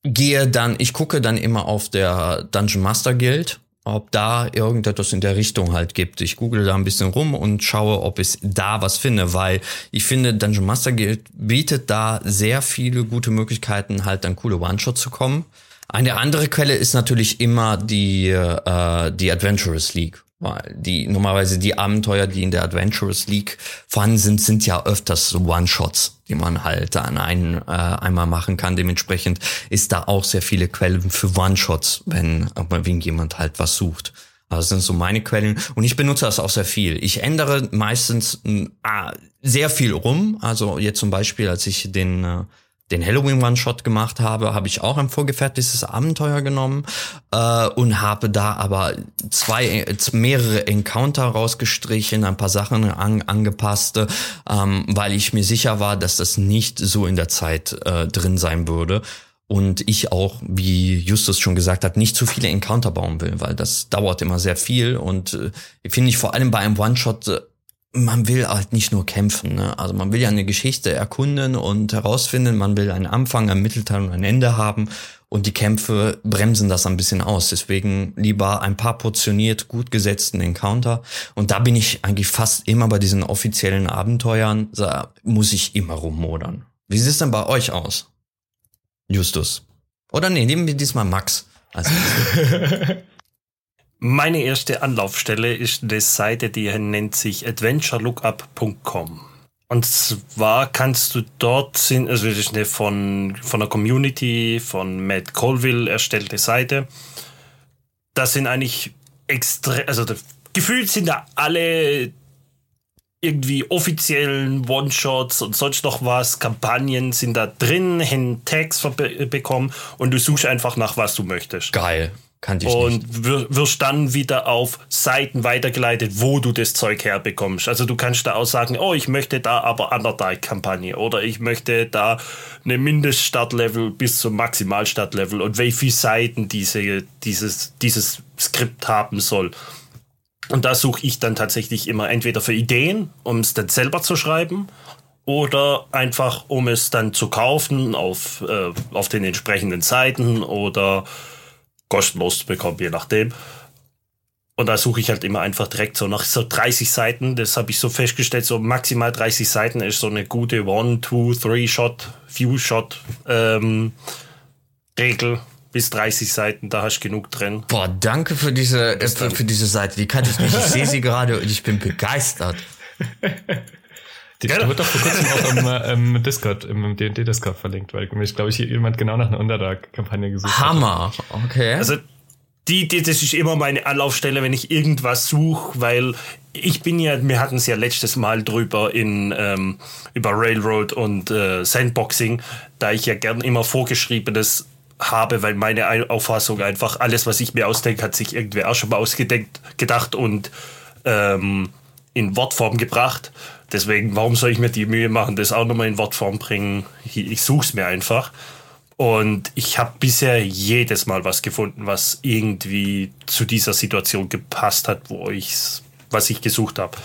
gehe dann, ich gucke dann immer auf der Dungeon Master Guild ob da irgendetwas in der Richtung halt gibt. Ich google da ein bisschen rum und schaue, ob ich da was finde, weil ich finde, Dungeon Master Guild bietet da sehr viele gute Möglichkeiten, halt dann coole One-Shot zu kommen. Eine andere Quelle ist natürlich immer die, äh, die Adventurous League. Die normalerweise die Abenteuer, die in der Adventurous League vorhanden sind, sind ja öfters so One-Shots, die man halt an einen äh, einmal machen kann. Dementsprechend ist da auch sehr viele Quellen für One-Shots, wenn, wenn jemand halt was sucht. Also das sind so meine Quellen und ich benutze das auch sehr viel. Ich ändere meistens äh, sehr viel rum. Also jetzt zum Beispiel, als ich den äh, den Halloween One-Shot gemacht habe, habe ich auch ein vorgefertigtes Abenteuer genommen äh, und habe da aber zwei, mehrere Encounter rausgestrichen, ein paar Sachen an, angepasst, ähm, weil ich mir sicher war, dass das nicht so in der Zeit äh, drin sein würde. Und ich auch, wie Justus schon gesagt hat, nicht zu viele Encounter bauen will, weil das dauert immer sehr viel. Und äh, finde ich vor allem bei einem One-Shot äh, man will halt nicht nur kämpfen. Ne? Also man will ja eine Geschichte erkunden und herausfinden, man will einen Anfang, einen Mittelteil und ein Ende haben. Und die Kämpfe bremsen das ein bisschen aus. Deswegen lieber ein paar portioniert gut gesetzten Encounter. Und da bin ich eigentlich fast immer bei diesen offiziellen Abenteuern, da muss ich immer rummodern. Wie sieht es denn bei euch aus? Justus. Oder nee, nehmen wir diesmal Max. Also Meine erste Anlaufstelle ist eine Seite, die nennt sich adventurelookup.com. Und zwar kannst du dort also das ist eine von, von der Community von Matt Colville erstellte Seite. Das sind eigentlich extrem, also gefühlt sind da alle irgendwie offiziellen One-Shots und sonst noch was, Kampagnen sind da drin, hin Tags bekommen und du suchst einfach nach, was du möchtest. Geil. Kannte ich und wirst dann wieder auf Seiten weitergeleitet, wo du das Zeug herbekommst. Also du kannst da auch sagen, oh, ich möchte da aber Underdark-Kampagne oder ich möchte da eine Mindeststartlevel bis zum Maximalstartlevel und wie viele Seiten diese, dieses, dieses Skript haben soll. Und da suche ich dann tatsächlich immer entweder für Ideen, um es dann selber zu schreiben, oder einfach um es dann zu kaufen auf, äh, auf den entsprechenden Seiten oder kostenlos bekommen, je nachdem. Und da suche ich halt immer einfach direkt so nach so 30 Seiten. Das habe ich so festgestellt, so maximal 30 Seiten ist so eine gute One, Two, Three Shot, Few Shot ähm, Regel. Bis 30 Seiten, da hast du genug drin. Boah, danke für diese, äh, für, für, diese Seite. Die kannte ich nicht. Ich sehe sie gerade und ich bin begeistert. Die ja. wird doch vor kurzem auch im, ähm, Discord, im D&D-Discord verlinkt, weil mich, glaube ich, jemand genau nach einer Underdark-Kampagne gesucht Hammer, hat. okay. Also die, die, das ist immer meine Anlaufstelle, wenn ich irgendwas suche, weil ich bin ja, wir hatten es ja letztes Mal drüber in ähm, über Railroad und äh, Sandboxing, da ich ja gern immer vorgeschriebenes habe, weil meine Auffassung einfach alles, was ich mir ausdenke, hat sich irgendwer auch schon mal ausgedenkt, gedacht und ähm, in Wortform gebracht. Deswegen, warum soll ich mir die Mühe machen, das auch nochmal in Wortform bringen? Ich suche es mir einfach. Und ich habe bisher jedes Mal was gefunden, was irgendwie zu dieser Situation gepasst hat, wo ich's, was ich gesucht habe.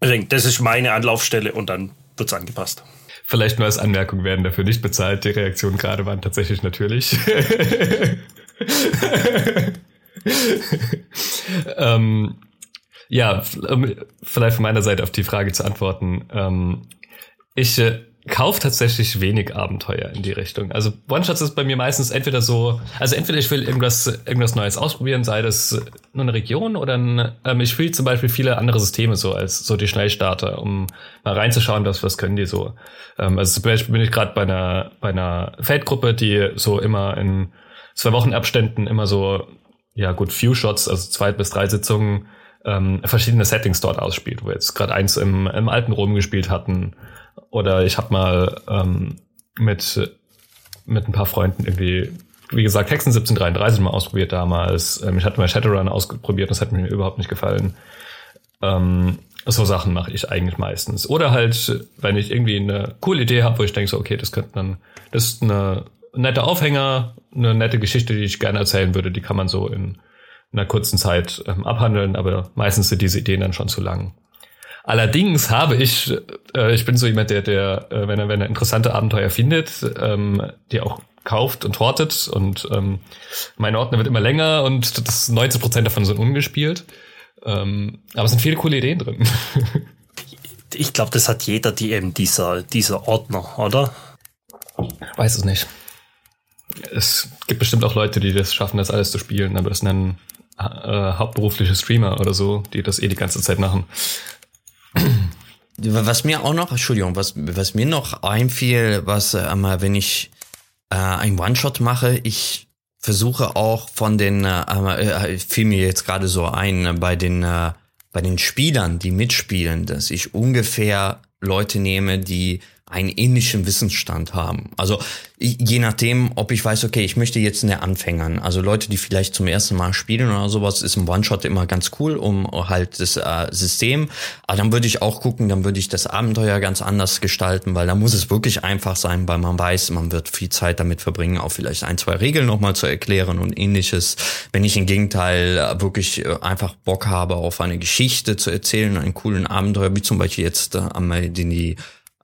Das ist meine Anlaufstelle und dann wird es angepasst. Vielleicht nur als Anmerkung werden dafür nicht bezahlt. Die Reaktionen gerade waren tatsächlich natürlich. ähm, ja, vielleicht von meiner Seite auf die Frage zu antworten. Ähm, ich äh, kaufe tatsächlich wenig Abenteuer in die Richtung. Also One-Shots ist bei mir meistens entweder so, also entweder ich will irgendwas, irgendwas Neues ausprobieren, sei das nur eine Region oder ein, ähm, ich spiele zum Beispiel viele andere Systeme so als so die Schnellstarter, um mal reinzuschauen, was, was können die so. Ähm, also zum Beispiel bin ich gerade bei einer, bei einer Feldgruppe, die so immer in zwei Wochen Abständen immer so, ja gut, Few Shots, also zwei bis drei Sitzungen ähm, verschiedene Settings dort ausspielt, wo wir jetzt gerade eins im, im alten Rom gespielt hatten. Oder ich habe mal ähm, mit, mit ein paar Freunden irgendwie, wie gesagt, Hexen 1733 mal ausprobiert damals. Ähm, ich hatte mal Shadowrun ausprobiert, das hat mir überhaupt nicht gefallen. Ähm, So Sachen mache ich eigentlich meistens. Oder halt, wenn ich irgendwie eine coole Idee habe, wo ich denke so, okay, das könnte dann, das ist eine nette Aufhänger, eine nette Geschichte, die ich gerne erzählen würde, die kann man so in einer kurzen Zeit ähm, abhandeln, aber meistens sind diese Ideen dann schon zu lang. Allerdings habe ich, äh, ich bin so jemand, der, der, äh, wenn er, wenn er interessante Abenteuer findet, ähm, die auch kauft und hortet und ähm, mein Ordner wird immer länger und das 90 Prozent davon sind ungespielt. Ähm, aber es sind viele coole Ideen drin. ich glaube, das hat jeder DM, dieser, dieser Ordner, oder? Weiß es nicht. Es gibt bestimmt auch Leute, die das schaffen, das alles zu spielen, aber das nennen äh, hauptberufliche Streamer oder so, die das eh die ganze Zeit machen. Was mir auch noch, Entschuldigung, was, was mir noch einfiel, was äh, wenn ich äh, ein One-Shot mache, ich versuche auch von den, äh, äh, fiel mir jetzt gerade so ein, bei den, bei den Spielern, die mitspielen, dass ich ungefähr Leute nehme, die einen ähnlichen Wissensstand haben. Also je nachdem, ob ich weiß, okay, ich möchte jetzt in der Anfängern, also Leute, die vielleicht zum ersten Mal spielen oder sowas, ist ein One-Shot immer ganz cool, um halt das äh, System. Aber dann würde ich auch gucken, dann würde ich das Abenteuer ganz anders gestalten, weil da muss es wirklich einfach sein, weil man weiß, man wird viel Zeit damit verbringen, auch vielleicht ein, zwei Regeln nochmal zu erklären und ähnliches. Wenn ich im Gegenteil äh, wirklich äh, einfach Bock habe, auf eine Geschichte zu erzählen, einen coolen Abenteuer, wie zum Beispiel jetzt äh, einmal die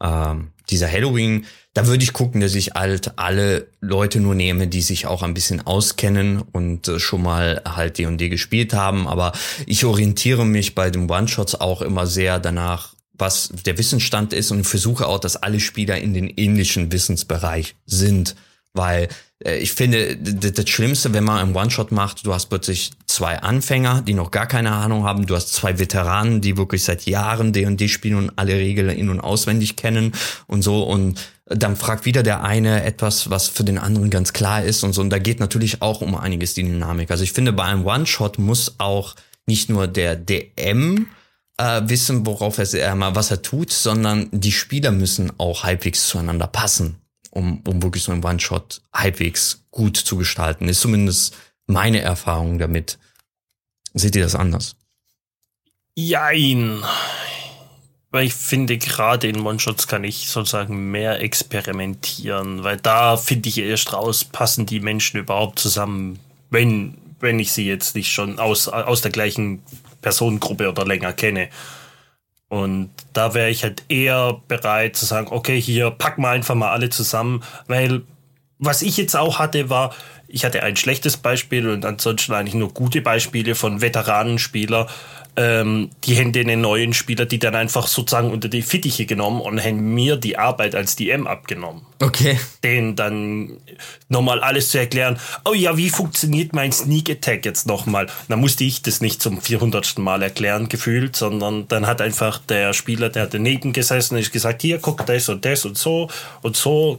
ähm, dieser Halloween, da würde ich gucken, dass ich halt alle Leute nur nehme, die sich auch ein bisschen auskennen und äh, schon mal halt D&D gespielt haben. Aber ich orientiere mich bei den One-Shots auch immer sehr danach, was der Wissensstand ist und versuche auch, dass alle Spieler in den ähnlichen Wissensbereich sind. Weil ich finde, das Schlimmste, wenn man einen One-Shot macht, du hast plötzlich zwei Anfänger, die noch gar keine Ahnung haben, du hast zwei Veteranen, die wirklich seit Jahren D&D spielen und alle Regeln in- und auswendig kennen und so. Und dann fragt wieder der eine etwas, was für den anderen ganz klar ist und so. Und da geht natürlich auch um einiges die Dynamik. Also ich finde, bei einem One-Shot muss auch nicht nur der DM äh, wissen, worauf er äh, was er tut, sondern die Spieler müssen auch halbwegs zueinander passen um, um wirklich so einen One-Shot halbwegs gut zu gestalten. Ist zumindest meine Erfahrung damit. Seht ihr das anders? Jein. Weil ich finde, gerade in One-Shots kann ich sozusagen mehr experimentieren, weil da finde ich erst raus, passen die Menschen überhaupt zusammen, wenn, wenn ich sie jetzt nicht schon aus, aus der gleichen Personengruppe oder länger kenne. Und da wäre ich halt eher bereit zu sagen, okay, hier packen wir einfach mal alle zusammen, weil was ich jetzt auch hatte, war, ich hatte ein schlechtes Beispiel und ansonsten eigentlich nur gute Beispiele von Veteranenspieler, ähm, die haben den neuen Spieler, die dann einfach sozusagen unter die Fittiche genommen und haben mir die Arbeit als DM abgenommen. Okay. Den dann nochmal alles zu erklären. Oh ja, wie funktioniert mein Sneak Attack jetzt nochmal? Dann musste ich das nicht zum 400. Mal erklären, gefühlt, sondern dann hat einfach der Spieler, der daneben gesessen ist, gesagt, hier, guck das und das und so und so.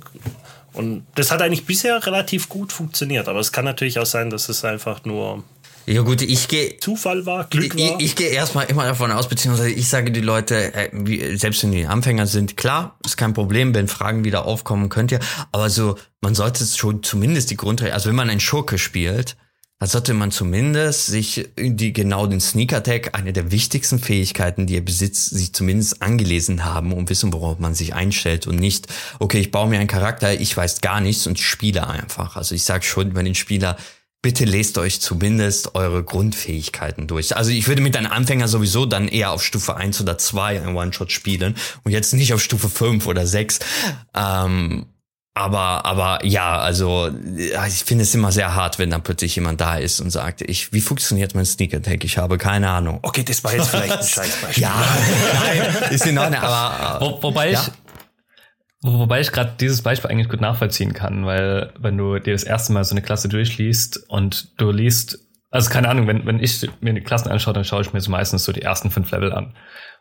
Und das hat eigentlich bisher relativ gut funktioniert. Aber es kann natürlich auch sein, dass es einfach nur ja gut, ich gehe Zufall war, Glück war. Ich, ich gehe erstmal immer davon aus, beziehungsweise ich sage die Leute, äh, wie, selbst wenn die Anfänger sind, klar, ist kein Problem, wenn Fragen wieder aufkommen, könnt ihr. Aber so, man sollte schon zumindest die Grundregeln, also wenn man einen Schurke spielt, dann sollte man zumindest sich die genau den Sneak Attack, eine der wichtigsten Fähigkeiten, die er besitzt, sich zumindest angelesen haben und wissen, worauf man sich einstellt und nicht, okay, ich baue mir einen Charakter, ich weiß gar nichts und spiele einfach. Also ich sage schon bei den Spieler, bitte lest euch zumindest eure Grundfähigkeiten durch. Also ich würde mit einem Anfänger sowieso dann eher auf Stufe 1 oder 2 ein One-Shot spielen und jetzt nicht auf Stufe 5 oder 6. Ähm, aber, aber ja, also ich finde es immer sehr hart, wenn dann plötzlich jemand da ist und sagt, ich, wie funktioniert mein Sneak Attack? Ich habe keine Ahnung. Okay, das war jetzt vielleicht ein Scheißbeispiel. Ja, nein, ist in Ordnung, aber Wo, wobei ja. ich wobei ich gerade dieses Beispiel eigentlich gut nachvollziehen kann, weil wenn du dir das erste Mal so eine Klasse durchliest und du liest, also keine Ahnung, wenn, wenn ich mir die Klassen anschaue, dann schaue ich mir so meistens so die ersten fünf Level an.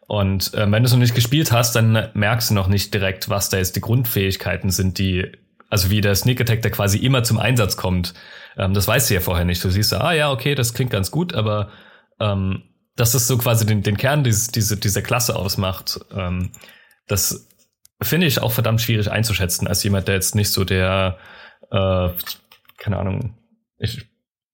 Und äh, wenn du es noch nicht gespielt hast, dann merkst du noch nicht direkt, was da jetzt die Grundfähigkeiten sind, die, also wie der Sneak Attack, der quasi immer zum Einsatz kommt. Ähm, das weißt du ja vorher nicht. Du siehst so, ah ja, okay, das klingt ganz gut, aber ähm, dass das so quasi den, den Kern dieses, diese, dieser Klasse ausmacht, ähm, das finde ich auch verdammt schwierig einzuschätzen als jemand, der jetzt nicht so der, äh, keine Ahnung, ich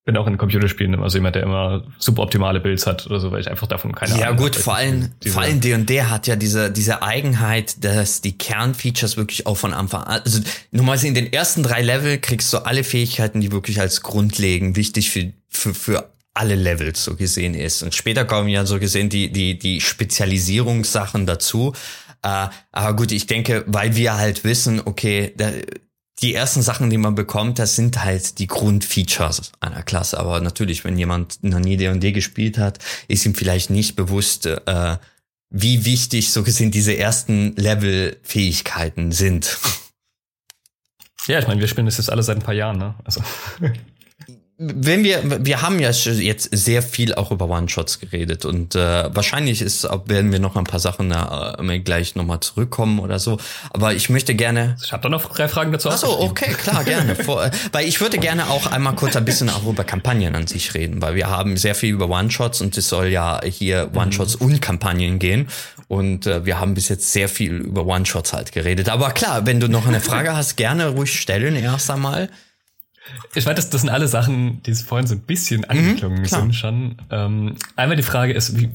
bin auch in Computerspielen immer so jemand, der immer suboptimale Builds hat oder so, weil ich einfach davon keine ja, Ahnung gut, habe. vor allem, vor allem D&D hat ja diese, diese Eigenheit, dass die Kernfeatures wirklich auch von Anfang an, also normalerweise in den ersten drei Level kriegst du alle Fähigkeiten, die wirklich als grundlegend wichtig für, für, für alle Levels so gesehen ist. Und später kommen ja so gesehen die, die, die Spezialisierungssachen dazu. Äh, aber gut, ich denke, weil wir halt wissen, okay, da, die ersten Sachen, die man bekommt, das sind halt die Grundfeatures einer Klasse. Aber natürlich, wenn jemand noch nie D&D gespielt hat, ist ihm vielleicht nicht bewusst, äh, wie wichtig so gesehen diese ersten Level-Fähigkeiten sind. Ja, ich meine, wir spielen das jetzt alle seit ein paar Jahren, ne? Also. wenn wir, wir haben ja jetzt sehr viel auch über One-Shots geredet und äh, wahrscheinlich ist, werden wir noch ein paar Sachen äh, gleich nochmal zurückkommen oder so. Aber ich möchte gerne. Ich habe da noch drei Fragen dazu. Achso, okay, klar, gerne. Vor, äh, weil ich würde gerne auch einmal kurz ein bisschen auch über Kampagnen an sich reden, weil wir haben sehr viel über One-Shots und es soll ja hier One-Shots mhm. und Kampagnen gehen. Und äh, wir haben bis jetzt sehr viel über One-Shots halt geredet. Aber klar, wenn du noch eine Frage hast, gerne ruhig stellen erst einmal. Ich weiß, das, das sind alle Sachen, die vorhin so ein bisschen mhm, angeklungen mhm, sind schon. Ähm, einmal die Frage ist, wie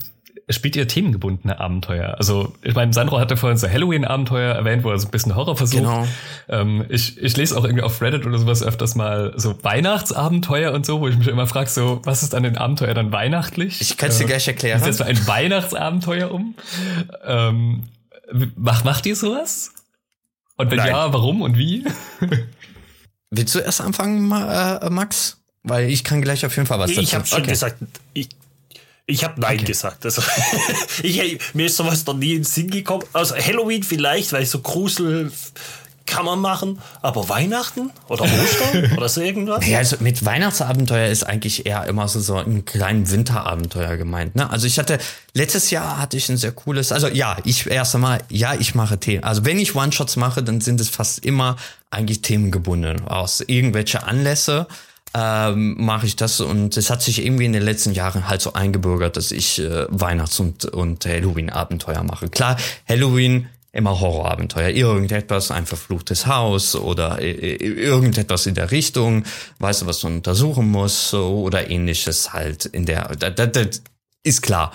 spielt ihr themengebundene Abenteuer? Also, ich meine, Sandro hatte vorhin so Halloween-Abenteuer erwähnt, wo er so ein bisschen Horror versucht. Genau. Ähm, ich, ich lese auch irgendwie auf Reddit oder sowas öfters mal so Weihnachtsabenteuer und so, wo ich mich immer frage, so, was ist an den Abenteuer dann weihnachtlich? Ich kann es dir äh, gleich erklären. Ist jetzt so ein Weihnachtsabenteuer um? Ähm, macht, macht ihr sowas? Und wenn Nein. ja, warum und wie? Willst du erst anfangen, äh, Max? Weil ich kann gleich auf jeden Fall was dazu. Ich habe schon okay. gesagt, ich, ich habe Nein okay. gesagt. Also, ich, mir ist sowas noch nie in den Sinn gekommen. Also Halloween vielleicht, weil ich so Grusel kann man machen, aber Weihnachten oder Ostern oder so irgendwas? Ja, also mit Weihnachtsabenteuer ist eigentlich eher immer so, so ein kleinen Winterabenteuer gemeint. Ne? Also ich hatte, letztes Jahr hatte ich ein sehr cooles, also ja, ich erst einmal, ja, ich mache Themen. Also wenn ich One-Shots mache, dann sind es fast immer eigentlich themengebunden. Aus irgendwelche Anlässe ähm, mache ich das und es hat sich irgendwie in den letzten Jahren halt so eingebürgert, dass ich äh, Weihnachts- und, und Halloween-Abenteuer mache. Klar, Halloween immer Horrorabenteuer, irgendetwas, ein verfluchtes Haus oder irgendetwas in der Richtung, weißt du, was du untersuchen musst so, oder ähnliches halt in der, das, das ist klar.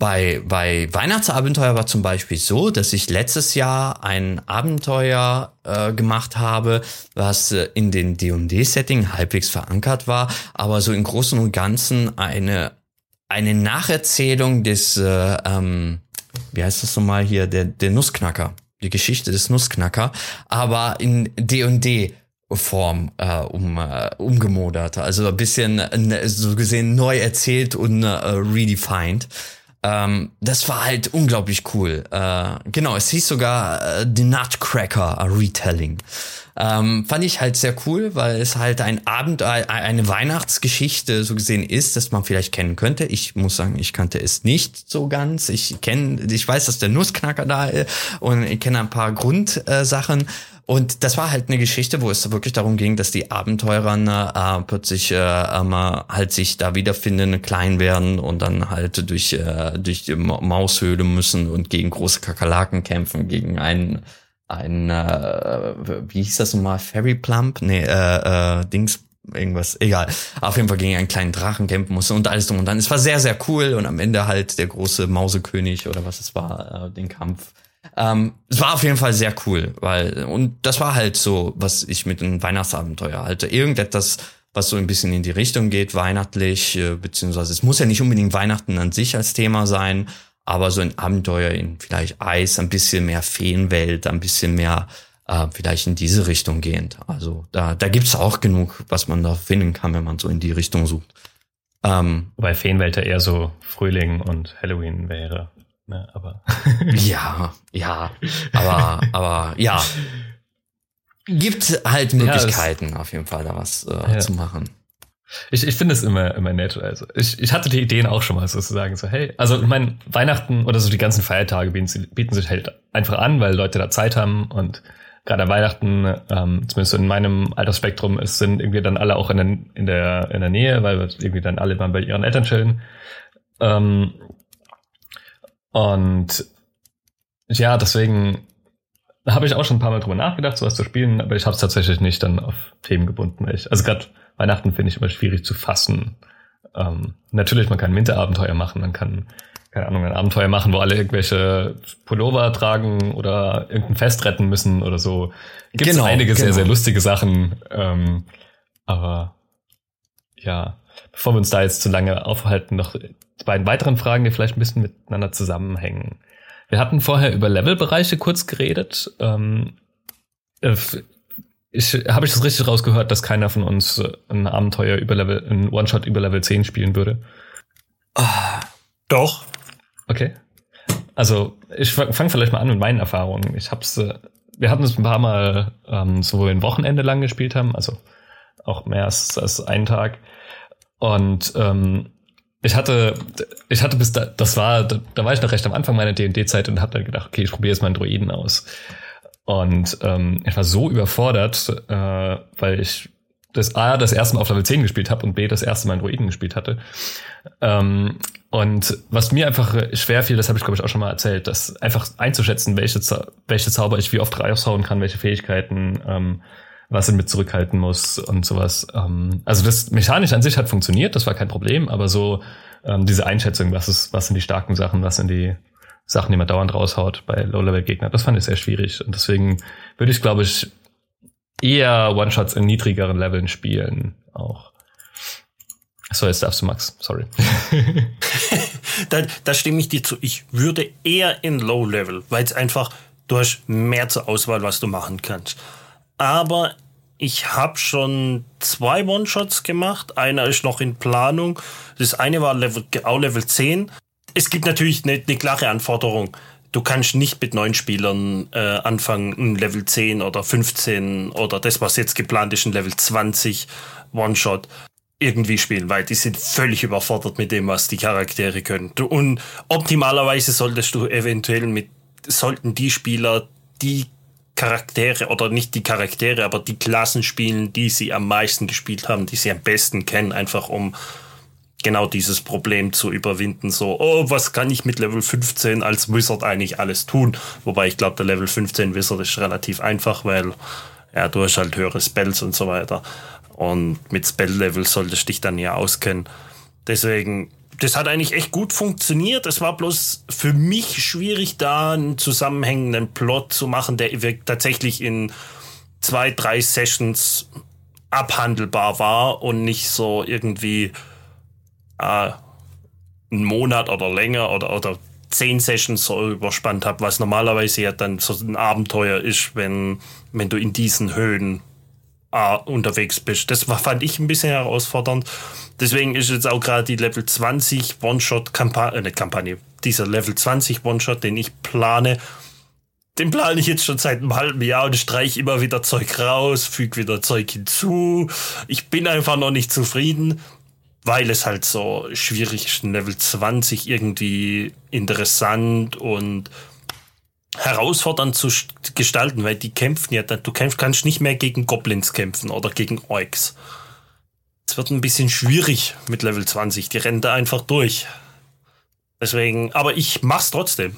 Bei, bei Weihnachtsabenteuer war zum Beispiel so, dass ich letztes Jahr ein Abenteuer äh, gemacht habe, was äh, in den D&D-Setting halbwegs verankert war, aber so im Großen und Ganzen eine, eine Nacherzählung des, äh, ähm, wie heißt das nochmal hier, der, der Nussknacker, die Geschichte des Nussknacker, aber in D&D Form äh, um, äh, umgemodert, also ein bisschen äh, so gesehen neu erzählt und äh, redefined. Ähm, das war halt unglaublich cool. Äh, genau, es hieß sogar äh, The Nutcracker, Retelling. Ähm, fand ich halt sehr cool, weil es halt ein Abend, äh, eine Weihnachtsgeschichte so gesehen ist, dass man vielleicht kennen könnte. Ich muss sagen, ich kannte es nicht so ganz. Ich kenne, ich weiß, dass der Nussknacker da ist und ich kenne ein paar Grundsachen. Und das war halt eine Geschichte, wo es wirklich darum ging, dass die Abenteurer äh, plötzlich äh, ähm, halt sich da wiederfinden, klein werden und dann halt durch, äh, durch die Maushöhle müssen und gegen große Kakerlaken kämpfen, gegen einen ein, äh, wie hieß das nochmal, Fairy Plump? Nee, äh, äh, Dings, irgendwas, egal. Auf jeden Fall gegen einen kleinen Drachen kämpfen musste und alles drum und dann. Es war sehr, sehr cool und am Ende halt der große Mausekönig oder was es war, äh, den Kampf. Ähm, es war auf jeden Fall sehr cool, weil, und das war halt so, was ich mit einem Weihnachtsabenteuer halte. Irgendetwas, was so ein bisschen in die Richtung geht, weihnachtlich, äh, beziehungsweise es muss ja nicht unbedingt Weihnachten an sich als Thema sein, aber so ein Abenteuer in vielleicht Eis, ein bisschen mehr Feenwelt, ein bisschen mehr äh, vielleicht in diese Richtung gehend. Also da, da gibt's auch genug, was man da finden kann, wenn man so in die Richtung sucht. Ähm, Wobei Feenwelt ja eher so Frühling und Halloween wäre. Ne? Aber ja, ja, aber, aber ja. Gibt halt Möglichkeiten, ja, auf jeden Fall da was äh, ja. zu machen. Ich, ich finde es immer, immer nett. Also ich, ich hatte die Ideen auch schon mal sozusagen so, hey, also ich meine, Weihnachten oder so die ganzen Feiertage bieten, bieten sich halt einfach an, weil Leute da Zeit haben und gerade Weihnachten, ähm, zumindest in meinem Altersspektrum, es sind irgendwie dann alle auch in der, in der, in der Nähe, weil wir irgendwie dann alle mal bei ihren Eltern chillen. Ähm, und ja, deswegen habe ich auch schon ein paar Mal drüber nachgedacht, sowas zu spielen, aber ich habe es tatsächlich nicht dann auf Themen gebunden. Ich, also gerade Weihnachten finde ich immer schwierig zu fassen. Ähm, natürlich, man kann Winterabenteuer machen, man kann, keine Ahnung, ein Abenteuer machen, wo alle irgendwelche Pullover tragen oder irgendein Fest retten müssen oder so. Gibt es genau, einige genau. sehr, sehr lustige Sachen. Ähm, aber ja, bevor wir uns da jetzt zu lange aufhalten, noch die beiden weiteren Fragen, die vielleicht ein bisschen miteinander zusammenhängen. Wir hatten vorher über Levelbereiche kurz geredet. Ähm, äh, ich, habe ich das richtig rausgehört, dass keiner von uns ein Abenteuer über Level, ein One-Shot über Level 10 spielen würde? Ah, doch. Okay. Also, ich fange vielleicht mal an mit meinen Erfahrungen. Ich hab's, äh, wir hatten es ein paar Mal, ähm, so wo wir ein Wochenende lang gespielt haben, also auch mehr als, als einen Tag. Und ähm, ich hatte, ich hatte bis da, das war, da, da war ich noch recht am Anfang meiner D&D-Zeit und habe dann gedacht, okay, ich probiere jetzt mal einen Druiden aus. Und ähm, ich war so überfordert, äh, weil ich das A, das erste Mal auf Level 10 gespielt habe und B, das erste Mal einen Druiden gespielt hatte. Ähm, und was mir einfach schwer fiel, das habe ich glaube ich auch schon mal erzählt, das einfach einzuschätzen, welche, welche Zauber ich wie oft raushauen kann, welche Fähigkeiten, ähm, was ich mit zurückhalten muss und sowas. Ähm, also das mechanisch an sich hat funktioniert, das war kein Problem, aber so ähm, diese Einschätzung, was ist, was sind die starken Sachen, was sind die Sachen, die man dauernd raushaut bei Low-Level-Gegner, das fand ich sehr schwierig. Und deswegen würde ich, glaube ich, eher One-Shots in niedrigeren Leveln spielen auch. So, jetzt darfst du, Max. Sorry. da, da stimme ich dir zu. Ich würde eher in Low-Level, weil es einfach, du hast mehr zur Auswahl, was du machen kannst aber ich habe schon zwei One-Shots gemacht. Einer ist noch in Planung. Das eine war Level, auch Level 10. Es gibt natürlich eine, eine klare Anforderung. Du kannst nicht mit neun Spielern äh, anfangen, ein Level 10 oder 15 oder das, was jetzt geplant ist, ein Level 20 One-Shot irgendwie spielen, weil die sind völlig überfordert mit dem, was die Charaktere können. Und optimalerweise solltest du eventuell mit, sollten die Spieler, die Charaktere oder nicht die Charaktere, aber die Klassen spielen, die sie am meisten gespielt haben, die sie am besten kennen, einfach um genau dieses Problem zu überwinden. So, oh, was kann ich mit Level 15 als Wizard eigentlich alles tun? Wobei ich glaube, der Level 15 Wizard ist relativ einfach, weil ja, du hast halt höhere Spells und so weiter. Und mit Spell-Level solltest du dich dann ja auskennen. Deswegen das hat eigentlich echt gut funktioniert. Es war bloß für mich schwierig, da einen zusammenhängenden Plot zu machen, der tatsächlich in zwei, drei Sessions abhandelbar war und nicht so irgendwie äh, einen Monat oder länger oder, oder zehn Sessions so überspannt habe, was normalerweise ja dann so ein Abenteuer ist, wenn, wenn du in diesen Höhen äh, unterwegs bist. Das fand ich ein bisschen herausfordernd. Deswegen ist jetzt auch gerade die Level 20 One-Shot-Kampagne, äh, Kampagne, dieser Level 20 One-Shot, den ich plane, den plane ich jetzt schon seit einem halben Jahr und streiche immer wieder Zeug raus, füge wieder Zeug hinzu. Ich bin einfach noch nicht zufrieden, weil es halt so schwierig ist, Level 20 irgendwie interessant und herausfordernd zu gestalten, weil die kämpfen ja, du kämpfst, kannst nicht mehr gegen Goblins kämpfen oder gegen Orks. Es wird ein bisschen schwierig mit Level 20. Die rennen da einfach durch. Deswegen, aber ich mach's trotzdem.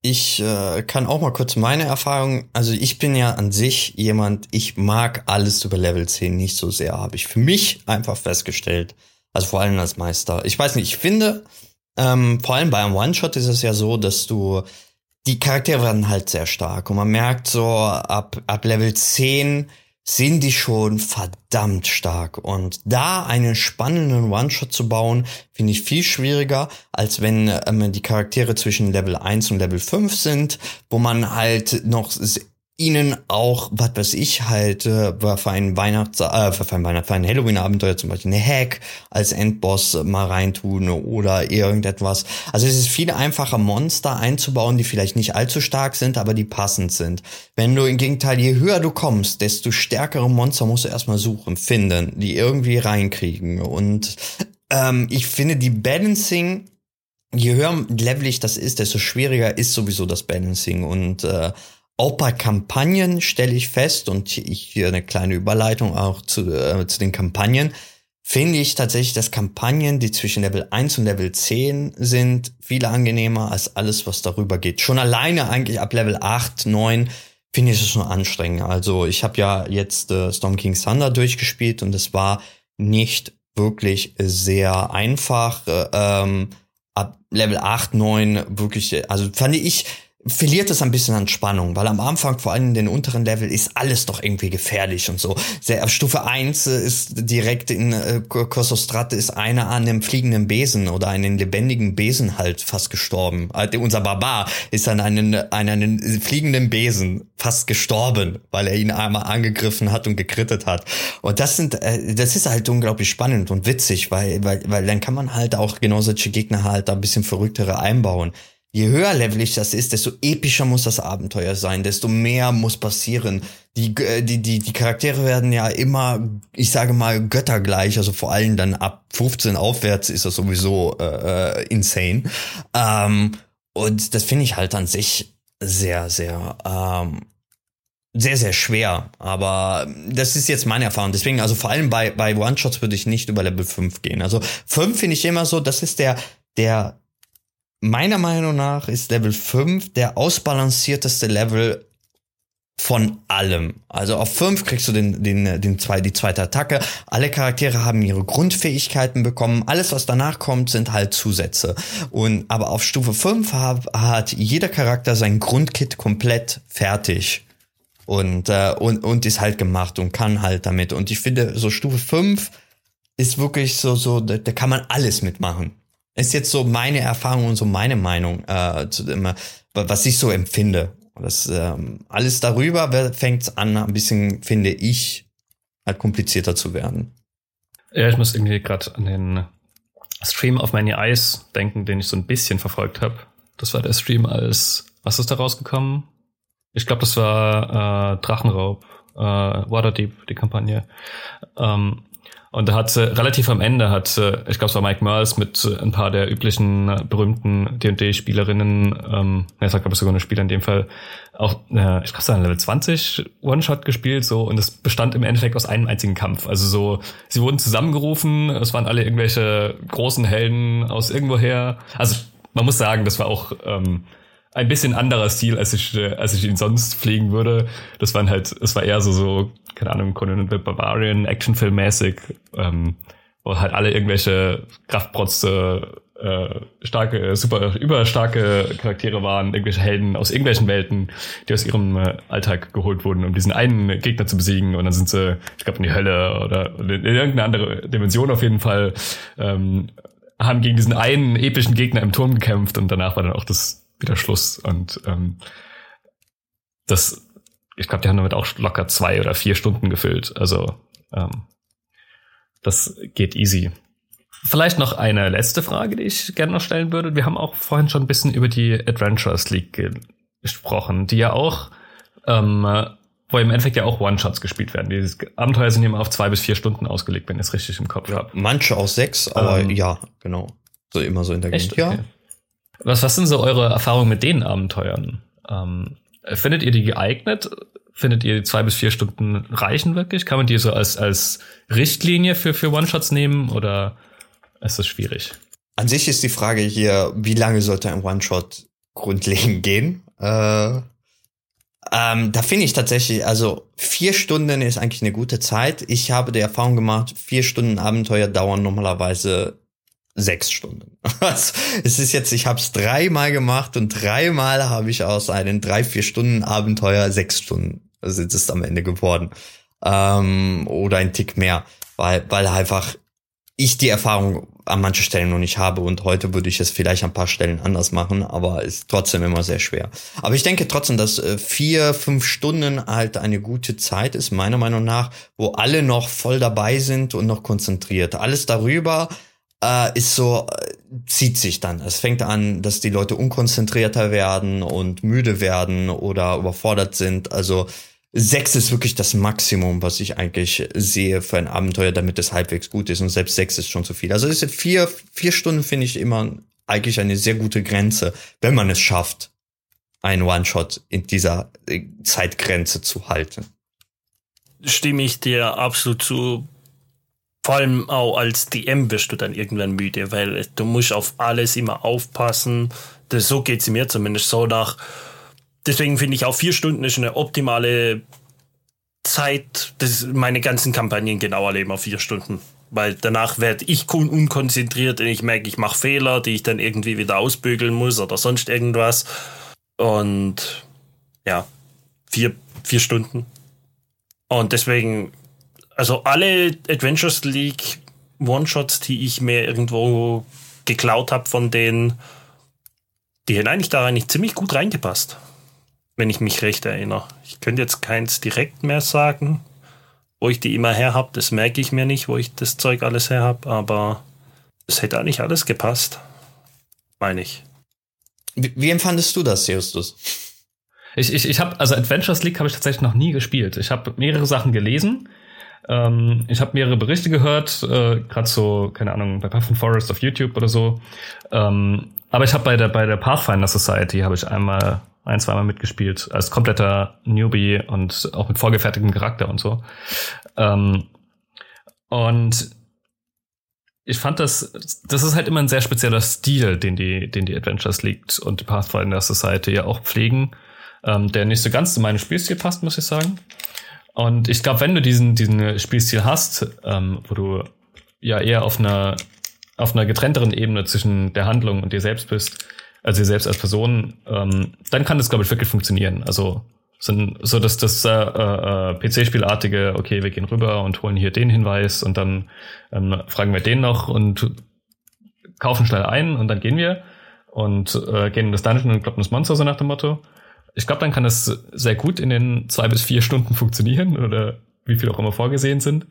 Ich äh, kann auch mal kurz meine Erfahrung, also ich bin ja an sich jemand, ich mag alles über Level 10 nicht so sehr, habe ich für mich einfach festgestellt. Also vor allem als Meister. Ich weiß nicht, ich finde, ähm, vor allem bei einem One-Shot ist es ja so, dass du, die Charaktere werden halt sehr stark und man merkt so, ab, ab Level 10 sind die schon verdammt stark. Und da einen spannenden One-Shot zu bauen, finde ich viel schwieriger, als wenn ähm, die Charaktere zwischen Level 1 und Level 5 sind, wo man halt noch ihnen auch, was weiß ich, halt äh, für ein Weihnachts, äh, für ein, Weihnachts für ein Halloween-Abenteuer zum Beispiel eine Hack als Endboss mal reintun oder irgendetwas. Also es ist viel einfacher, Monster einzubauen, die vielleicht nicht allzu stark sind, aber die passend sind. Wenn du im Gegenteil, je höher du kommst, desto stärkere Monster musst du erstmal suchen, finden, die irgendwie reinkriegen. Und ähm, ich finde die Balancing je höher levelig das ist, desto schwieriger ist sowieso das Balancing. Und äh, auch bei Kampagnen stelle ich fest, und ich hier eine kleine Überleitung auch zu, äh, zu den Kampagnen, finde ich tatsächlich, dass Kampagnen, die zwischen Level 1 und Level 10 sind, viel angenehmer als alles, was darüber geht. Schon alleine eigentlich ab Level 8, 9 finde ich es schon anstrengend. Also ich habe ja jetzt äh, Storm King Thunder durchgespielt und es war nicht wirklich sehr einfach. Äh, ähm, ab Level 8, 9 wirklich, also fand ich, verliert es ein bisschen an Spannung, weil am Anfang, vor allem in den unteren Level, ist alles doch irgendwie gefährlich und so. Sehr, Stufe 1 äh, ist direkt in äh, Kosostrat ist einer an einem fliegenden Besen oder einen lebendigen Besen halt fast gestorben. Also unser Barbar ist an einen, an einen fliegenden Besen fast gestorben, weil er ihn einmal angegriffen hat und gekrittet hat. Und das sind, äh, das ist halt unglaublich spannend und witzig, weil, weil, weil dann kann man halt auch genau solche Gegner halt ein bisschen verrücktere einbauen je höher levelig das ist, desto epischer muss das Abenteuer sein, desto mehr muss passieren. Die, äh, die, die, die Charaktere werden ja immer, ich sage mal, göttergleich, also vor allem dann ab 15 aufwärts ist das sowieso äh, äh, insane. Ähm, und das finde ich halt an sich sehr, sehr, ähm, sehr, sehr schwer. Aber das ist jetzt meine Erfahrung. Deswegen, also vor allem bei, bei One-Shots würde ich nicht über Level 5 gehen. Also 5 finde ich immer so, das ist der, der meiner Meinung nach ist Level 5 der ausbalancierteste Level von allem. Also auf 5 kriegst du den, den, den zwei, die zweite Attacke. Alle Charaktere haben ihre Grundfähigkeiten bekommen. Alles, was danach kommt, sind halt Zusätze. Und, aber auf Stufe 5 hat, hat jeder Charakter sein Grundkit komplett fertig. Und, äh, und, und ist halt gemacht und kann halt damit. Und ich finde, so Stufe 5 ist wirklich so, so, da, da kann man alles mitmachen. Ist jetzt so meine Erfahrung und so meine Meinung äh, zu dem, was ich so empfinde. Das, ähm, alles darüber fängt an, ein bisschen, finde ich, halt komplizierter zu werden. Ja, ich muss irgendwie gerade an den Stream of Many Eyes denken, den ich so ein bisschen verfolgt habe. Das war der Stream als, was ist da rausgekommen? Ich glaube, das war äh, Drachenraub, äh, Waterdeep, die Kampagne. Ähm, und da hat äh, relativ am Ende hat, äh, ich glaube, es war Mike Merles mit äh, ein paar der üblichen äh, berühmten D&D-Spielerinnen, ähm, er sagt aber sogar eine Spieler in dem Fall, auch, äh, ich glaube, es war ein Level 20 One-Shot gespielt, so, und es bestand im Endeffekt aus einem einzigen Kampf. Also so, sie wurden zusammengerufen, es waren alle irgendwelche großen Helden aus irgendwoher. Also man muss sagen, das war auch ähm, ein bisschen anderer Stil, als ich, äh, als ich ihn sonst pflegen würde. Das waren halt, es war eher so, so keine Ahnung, Conan the Barbarian, Actionfilm-mäßig, ähm, wo halt alle irgendwelche Kraftprotze, äh, starke, super, überstarke Charaktere waren, irgendwelche Helden aus irgendwelchen Welten, die aus ihrem äh, Alltag geholt wurden, um diesen einen Gegner zu besiegen und dann sind sie, ich glaube, in die Hölle oder in irgendeine andere Dimension auf jeden Fall, ähm, haben gegen diesen einen epischen Gegner im Turm gekämpft und danach war dann auch das wieder Schluss und ähm, das ich glaube, die haben damit auch locker zwei oder vier Stunden gefüllt. Also ähm, das geht easy. Vielleicht noch eine letzte Frage, die ich gerne noch stellen würde. Wir haben auch vorhin schon ein bisschen über die Adventures League gesprochen, die ja auch, ähm, wo im Endeffekt ja auch One-Shots gespielt werden. Die Abenteuer sind immer auf zwei bis vier Stunden ausgelegt, wenn ich es richtig im Kopf ja, habe. Manche auch sechs, aber ähm, ja, genau. So immer so in der Gegend. Okay. Ja. Was, was sind so eure Erfahrungen mit den Abenteuern? Ähm, Findet ihr die geeignet? Findet ihr die zwei bis vier Stunden reichen wirklich? Kann man die so als, als Richtlinie für, für One-Shots nehmen oder ist das schwierig? An sich ist die Frage hier, wie lange sollte ein One-Shot grundlegend gehen? Äh, ähm, da finde ich tatsächlich, also vier Stunden ist eigentlich eine gute Zeit. Ich habe die Erfahrung gemacht, vier Stunden Abenteuer dauern normalerweise sechs Stunden. Also, es ist jetzt, ich habe es dreimal gemacht und dreimal habe ich aus einem drei, vier Stunden Abenteuer sechs Stunden also ist es am Ende geworden. Ähm, oder ein Tick mehr, weil, weil einfach ich die Erfahrung an manchen Stellen noch nicht habe und heute würde ich es vielleicht an ein paar Stellen anders machen, aber ist trotzdem immer sehr schwer. Aber ich denke trotzdem, dass äh, vier, fünf Stunden halt eine gute Zeit ist, meiner Meinung nach, wo alle noch voll dabei sind und noch konzentriert. Alles darüber äh, ist so, äh, zieht sich dann. Es fängt an, dass die Leute unkonzentrierter werden und müde werden oder überfordert sind. Also sechs ist wirklich das Maximum, was ich eigentlich sehe für ein Abenteuer, damit es halbwegs gut ist. Und selbst sechs ist schon zu viel. Also ist vier, vier Stunden finde ich immer eigentlich eine sehr gute Grenze, wenn man es schafft, einen One-Shot in dieser äh, Zeitgrenze zu halten. Stimme ich dir absolut zu vor allem auch als DM wirst du dann irgendwann müde, weil du musst auf alles immer aufpassen. Das, so geht's mir zumindest so nach deswegen finde ich auch vier Stunden ist eine optimale Zeit, das meine ganzen Kampagnen genau erleben auf vier Stunden. Weil danach werde ich unkonzentriert und ich merke, ich mache Fehler, die ich dann irgendwie wieder ausbügeln muss oder sonst irgendwas. Und ja, vier, vier Stunden. Und deswegen, also alle Adventures League One-Shots, die ich mir irgendwo geklaut habe von denen, die hätten eigentlich da eigentlich ziemlich gut reingepasst. Wenn ich mich recht erinnere. Ich könnte jetzt keins direkt mehr sagen, wo ich die immer her habe. Das merke ich mir nicht, wo ich das Zeug alles her habe, aber es hätte eigentlich alles gepasst. Meine ich. Wie, wie empfandest du das, Justus? Ich, ich, ich habe, also Adventures League habe ich tatsächlich noch nie gespielt. Ich habe mehrere Sachen gelesen. Ähm, ich habe mehrere Berichte gehört, äh, gerade so, keine Ahnung, bei Puffin Forest auf YouTube oder so. Ähm, aber ich habe bei der, bei der Pathfinder Society habe ich einmal ein, zweimal mitgespielt, als kompletter Newbie und auch mit vorgefertigtem Charakter und so. Ähm, und ich fand das, das ist halt immer ein sehr spezieller Stil, den die, den die Adventures League und die Pathfinder Society ja auch pflegen, ähm, der nicht so ganz zu meinem Spielstil passt, muss ich sagen. Und ich glaube, wenn du diesen, diesen Spielstil hast, ähm, wo du ja eher auf einer, auf einer getrennteren Ebene zwischen der Handlung und dir selbst bist, also dir selbst als Person, ähm, dann kann das, glaube ich, wirklich funktionieren. Also so, so dass das äh, äh, PC-Spielartige, okay, wir gehen rüber und holen hier den Hinweis und dann ähm, fragen wir den noch und kaufen schnell ein und dann gehen wir und äh, gehen in das Dungeon und kloppen das Monster, so nach dem Motto. Ich glaube, dann kann das sehr gut in den zwei bis vier Stunden funktionieren oder wie viel auch immer vorgesehen sind.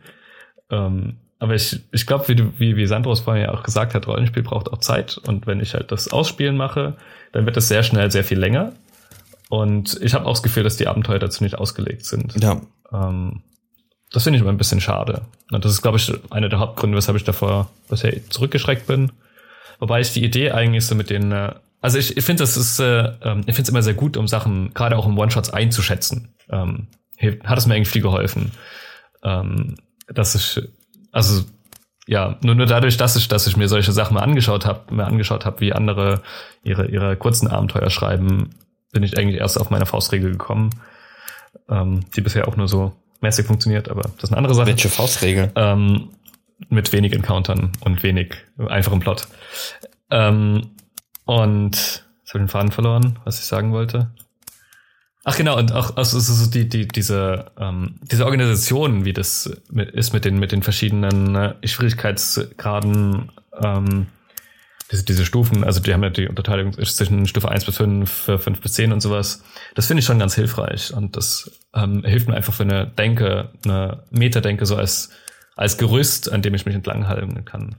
Ähm, aber ich, ich glaube, wie, du, wie, wie Sandros vorhin ja auch gesagt hat, Rollenspiel braucht auch Zeit. Und wenn ich halt das Ausspielen mache, dann wird es sehr schnell sehr viel länger. Und ich habe auch das Gefühl, dass die Abenteuer dazu nicht ausgelegt sind. Ja. Ähm, das finde ich immer ein bisschen schade. Und das ist, glaube ich, einer der Hauptgründe, weshalb ich davor bisher zurückgeschreckt bin. Wobei ich die Idee eigentlich so mit den, äh, also ich, ich finde, das ist, äh, ähm, ich finde es immer sehr gut, um Sachen, gerade auch im One-Shots einzuschätzen. Ähm, hat es mir eigentlich viel geholfen. Ähm, dass ich also ja, nur, nur dadurch, dass ich, dass ich mir solche Sachen mal angeschaut habe, mir angeschaut habe, wie andere ihre, ihre kurzen Abenteuer schreiben, bin ich eigentlich erst auf meine Faustregel gekommen, ähm, die bisher auch nur so mäßig funktioniert, aber das ist eine andere Sache. Welche Faustregel? Ähm, mit wenig Encountern und wenig einfachem Plot. Ähm, und jetzt habe ich den Faden verloren, was ich sagen wollte. Ach genau, und auch also, also die, die, diese, ähm, diese Organisation, wie das mit, ist mit den, mit den verschiedenen äh, Schwierigkeitsgraden, ähm, diese, diese Stufen, also die haben ja die Unterteilung zwischen Stufe 1 bis 5, 5 bis 10 und sowas. Das finde ich schon ganz hilfreich. Und das ähm, hilft mir einfach für eine Denke, eine Metadenke so als, als Gerüst, an dem ich mich entlanghalten kann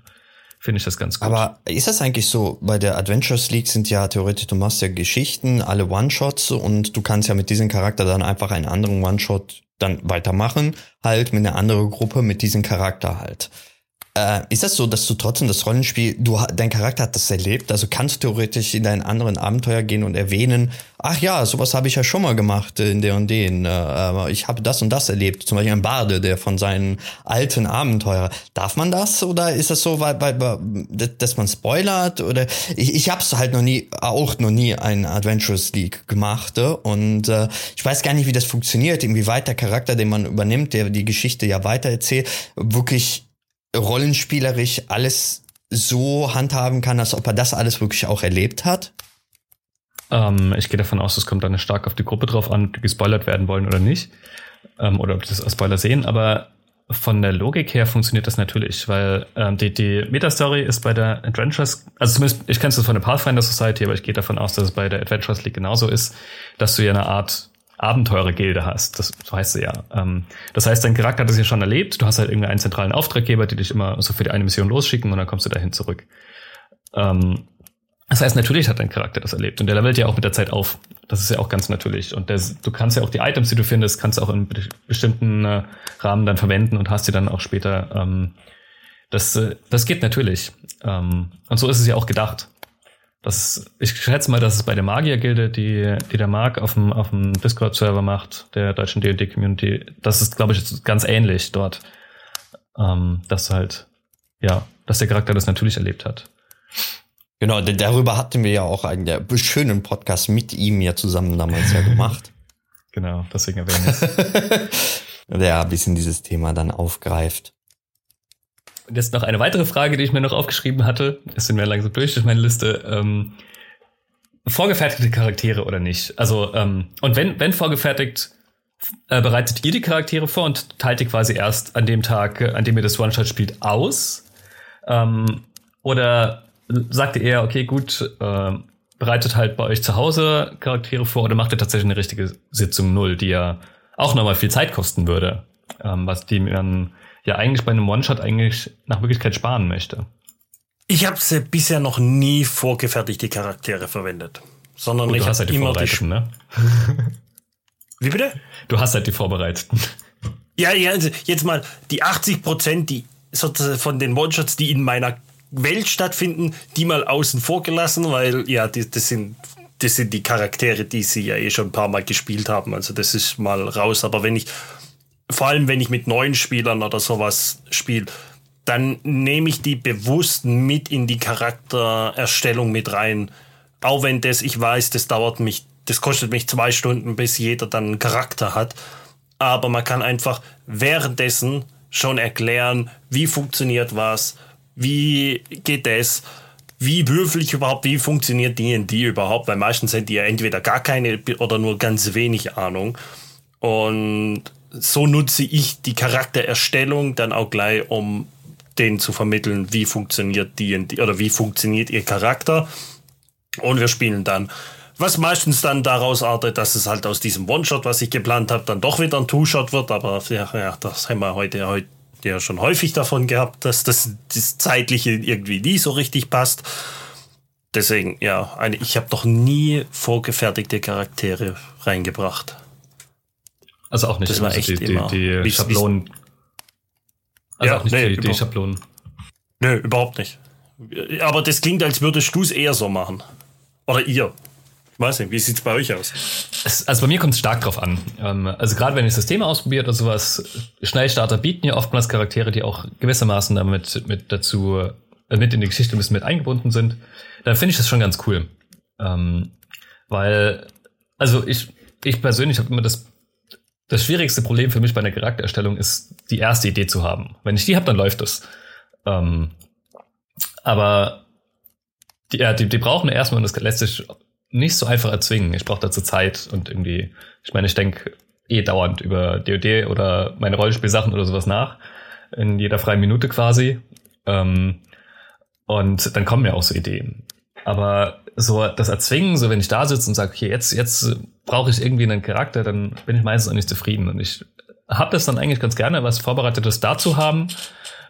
finde ich das ganz gut. Aber ist das eigentlich so, bei der Adventures League sind ja theoretisch, du machst ja Geschichten, alle One-Shots und du kannst ja mit diesem Charakter dann einfach einen anderen One-Shot dann weitermachen, halt mit einer anderen Gruppe mit diesem Charakter halt. Äh, ist das so, dass du trotzdem das Rollenspiel, du dein Charakter hat das erlebt, also kannst du theoretisch in deinen anderen Abenteuer gehen und erwähnen, ach ja, sowas habe ich ja schon mal gemacht in der und den, äh, ich habe das und das erlebt, zum Beispiel ein Barde, der von seinen alten Abenteuer. Darf man das oder ist das so, weil, weil, dass man spoilert oder ich, ich habe es halt noch nie, auch noch nie ein Adventures League gemacht äh, und äh, ich weiß gar nicht, wie das funktioniert, inwieweit der Charakter, den man übernimmt, der die Geschichte ja weitererzählt, wirklich rollenspielerisch alles so handhaben kann, als ob er das alles wirklich auch erlebt hat? Ähm, ich gehe davon aus, es kommt dann stark auf die Gruppe drauf an, ob die gespoilert werden wollen oder nicht. Ähm, oder ob die das als Spoiler sehen. Aber von der Logik her funktioniert das natürlich, weil ähm, die, die Meta-Story ist bei der Adventures, also zumindest, ich kenne es von der Pathfinder Society, aber ich gehe davon aus, dass es bei der Adventures League genauso ist, dass du ja eine Art Abenteurergilde hast. Das so heißt sie ja. Ähm, das heißt, dein Charakter hat das ja schon erlebt. Du hast halt irgendeinen zentralen Auftraggeber, die dich immer so für die eine Mission losschicken und dann kommst du dahin zurück. Ähm, das heißt, natürlich hat dein Charakter das erlebt und der levelt ja auch mit der Zeit auf. Das ist ja auch ganz natürlich. Und der, du kannst ja auch die Items, die du findest, kannst du auch in bestimmten äh, Rahmen dann verwenden und hast die dann auch später. Ähm, das, äh, das geht natürlich. Ähm, und so ist es ja auch gedacht. Das, ich schätze mal, dass es bei der Magiergilde, die, die der Mark auf dem, auf dem Discord-Server macht, der deutschen D&D-Community, das ist, glaube ich, ganz ähnlich dort. Ähm, dass halt, ja, dass der Charakter das natürlich erlebt hat. Genau, darüber hatten wir ja auch einen der schönen Podcast mit ihm ja zusammen damals ja gemacht. genau, deswegen erwähne ich Der ein bisschen dieses Thema dann aufgreift. Und jetzt noch eine weitere Frage, die ich mir noch aufgeschrieben hatte. Es sind wir langsam durch durch meine Liste. Ähm, vorgefertigte Charaktere oder nicht? Also, ähm, und wenn, wenn vorgefertigt, äh, bereitet ihr die Charaktere vor und teilt die quasi erst an dem Tag, äh, an dem ihr das One-Shot spielt, aus? Ähm, oder sagt ihr eher, okay, gut, äh, bereitet halt bei euch zu Hause Charaktere vor oder macht ihr tatsächlich eine richtige Sitzung Null, die ja auch nochmal viel Zeit kosten würde, ähm, was die dann ja eigentlich bei einem One-Shot eigentlich nach Möglichkeit sparen möchte. Ich habe bisher noch nie vorgefertigte Charaktere verwendet, sondern Gut, ich du hast habe halt die immer die. Vorbereiteten, ne? Wie bitte? Du hast halt die Vorbereiteten. Ja, ja, also jetzt mal die 80 Prozent, die sozusagen von den One-Shots, die in meiner Welt stattfinden, die mal außen vor gelassen, weil ja, die, das sind das sind die Charaktere, die sie ja eh schon ein paar Mal gespielt haben. Also das ist mal raus. Aber wenn ich, vor allem wenn ich mit neuen Spielern oder sowas spiele, dann nehme ich die bewusst mit in die Charaktererstellung mit rein. Auch wenn das, ich weiß, das dauert mich, das kostet mich zwei Stunden, bis jeder dann einen Charakter hat. Aber man kann einfach währenddessen schon erklären, wie funktioniert was, wie geht das, wie würfel ich überhaupt, wie funktioniert D&D überhaupt, weil meistens sind die ja entweder gar keine oder nur ganz wenig Ahnung. Und so nutze ich die Charaktererstellung dann auch gleich, um denen zu vermitteln, wie funktioniert D&D oder wie funktioniert ihr Charakter. Und wir spielen dann. Was meistens dann daraus artet, dass es halt aus diesem One-Shot, was ich geplant habe, dann doch wieder ein Two-Shot wird. Aber ja, ja, das haben wir heute, heute ja schon häufig davon gehabt, dass das, das Zeitliche irgendwie nie so richtig passt. Deswegen, ja, eine, ich habe noch nie vorgefertigte Charaktere reingebracht. Also auch nicht Das war also echt die, immer. die, die Wie- Schablonen. Also Ja, auch nicht nee, die, die Schablonen. Nö, überhaupt nicht. Aber das klingt, als würdest du es eher so machen. Oder ihr. Ich weiß nicht, wie sieht's bei euch aus? Es, also bei mir kommt es stark drauf an. Ähm, also gerade wenn ich Systeme ausprobiert oder sowas, Schnellstarter bieten ja oftmals Charaktere, die auch gewissermaßen damit mit dazu äh, mit in die Geschichte ein bisschen mit eingebunden sind. Dann finde ich das schon ganz cool. Ähm, weil, also ich, ich persönlich habe immer das, das schwierigste Problem für mich bei einer Charaktererstellung ist, die erste Idee zu haben. Wenn ich die habe, dann läuft es. Ähm, aber die, ja, die, die brauchen erstmal, und das lässt sich nicht so einfach erzwingen. Ich brauche dazu Zeit und irgendwie, ich meine, ich denke eh dauernd über DOD oder meine Rollenspielsachen oder sowas nach. In jeder freien Minute quasi. Ähm, und dann kommen mir auch so Ideen. Aber so das Erzwingen, so wenn ich da sitze und sage, okay, jetzt, jetzt brauche ich irgendwie einen Charakter, dann bin ich meistens auch nicht zufrieden. Und ich habe das dann eigentlich ganz gerne, was Vorbereitetes dazu haben,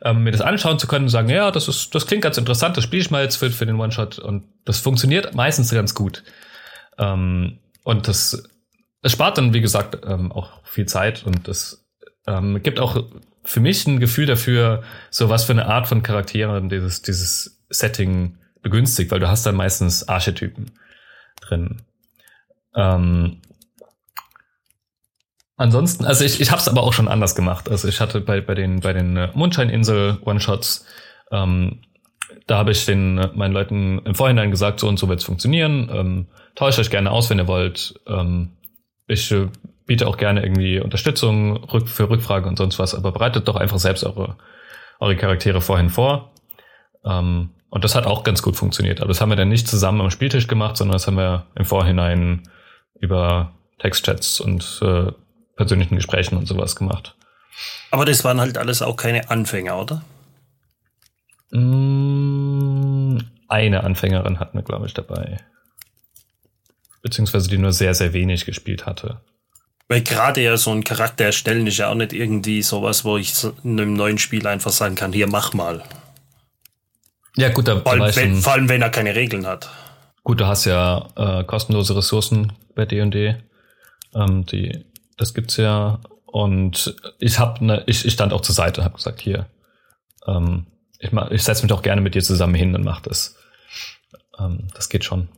ähm, mir das anschauen zu können und sagen, ja, das ist, das klingt ganz interessant, das spiele ich mal jetzt für, für den One-Shot und das funktioniert meistens ganz gut. Ähm, und das, es spart dann, wie gesagt, ähm, auch viel Zeit und das ähm, gibt auch für mich ein Gefühl dafür, so was für eine Art von Charakteren dieses, dieses Setting begünstigt, weil du hast dann meistens Archetypen drin. Ähm, ansonsten, also ich, ich habe es aber auch schon anders gemacht. Also ich hatte bei, bei den, bei den äh, Mondscheininsel One-Shots, ähm, da habe ich den äh, meinen Leuten im Vorhinein gesagt, so und so wird's funktionieren. Ähm, tauscht euch gerne aus, wenn ihr wollt. Ähm, ich äh, biete auch gerne irgendwie Unterstützung rück, für Rückfragen und sonst was, aber bereitet doch einfach selbst eure, eure Charaktere vorhin vor. Ähm, und das hat auch ganz gut funktioniert. Aber das haben wir dann nicht zusammen am Spieltisch gemacht, sondern das haben wir im Vorhinein über Textchats und äh, persönlichen Gesprächen und sowas gemacht. Aber das waren halt alles auch keine Anfänger, oder? Mm, Eine Anfängerin hatten wir, glaube ich, dabei. Beziehungsweise die nur sehr, sehr wenig gespielt hatte. Weil gerade ja so ein Charakter erstellen ist ja auch nicht irgendwie sowas, wo ich in einem neuen Spiel einfach sagen kann, hier mach mal. Ja, gut, da, Vor allem, wenn, vor allem wenn er keine Regeln hat. gut, du hast ja äh, kostenlose Ressourcen bei D&D. Ähm, die, das gibt's ja. Und ich hab ne, ich, ich stand auch zur Seite und habe gesagt, hier, ähm, ich, mach- ich setze mich doch gerne mit dir zusammen hin und mach das. Ähm, das geht schon.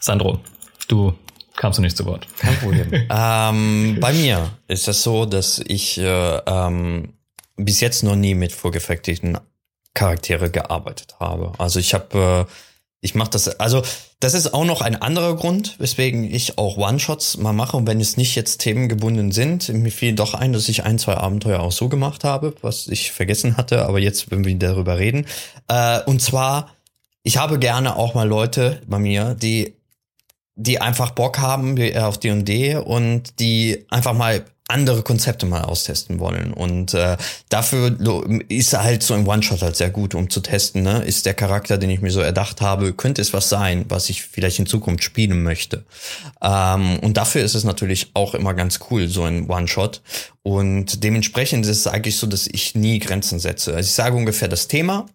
Sandro, du kamst du nicht zu Wort. Kein Problem. ähm, bei mir ist es so, dass ich äh, ähm, bis jetzt noch nie mit vorgefertigten Charaktere gearbeitet habe. Also ich habe, äh, ich mache das, also das ist auch noch ein anderer Grund, weswegen ich auch One-Shots mal mache. Und wenn es nicht jetzt themengebunden sind, mir fiel doch ein, dass ich ein, zwei Abenteuer auch so gemacht habe, was ich vergessen hatte, aber jetzt, wenn wir darüber reden. Äh, und zwar, ich habe gerne auch mal Leute bei mir, die die einfach Bock haben auf D&D und die einfach mal andere Konzepte mal austesten wollen. Und äh, dafür ist halt so ein One-Shot halt sehr gut, um zu testen. Ne? Ist der Charakter, den ich mir so erdacht habe, könnte es was sein, was ich vielleicht in Zukunft spielen möchte. Ähm, und dafür ist es natürlich auch immer ganz cool, so ein One-Shot. Und dementsprechend ist es eigentlich so, dass ich nie Grenzen setze. Also ich sage ungefähr das Thema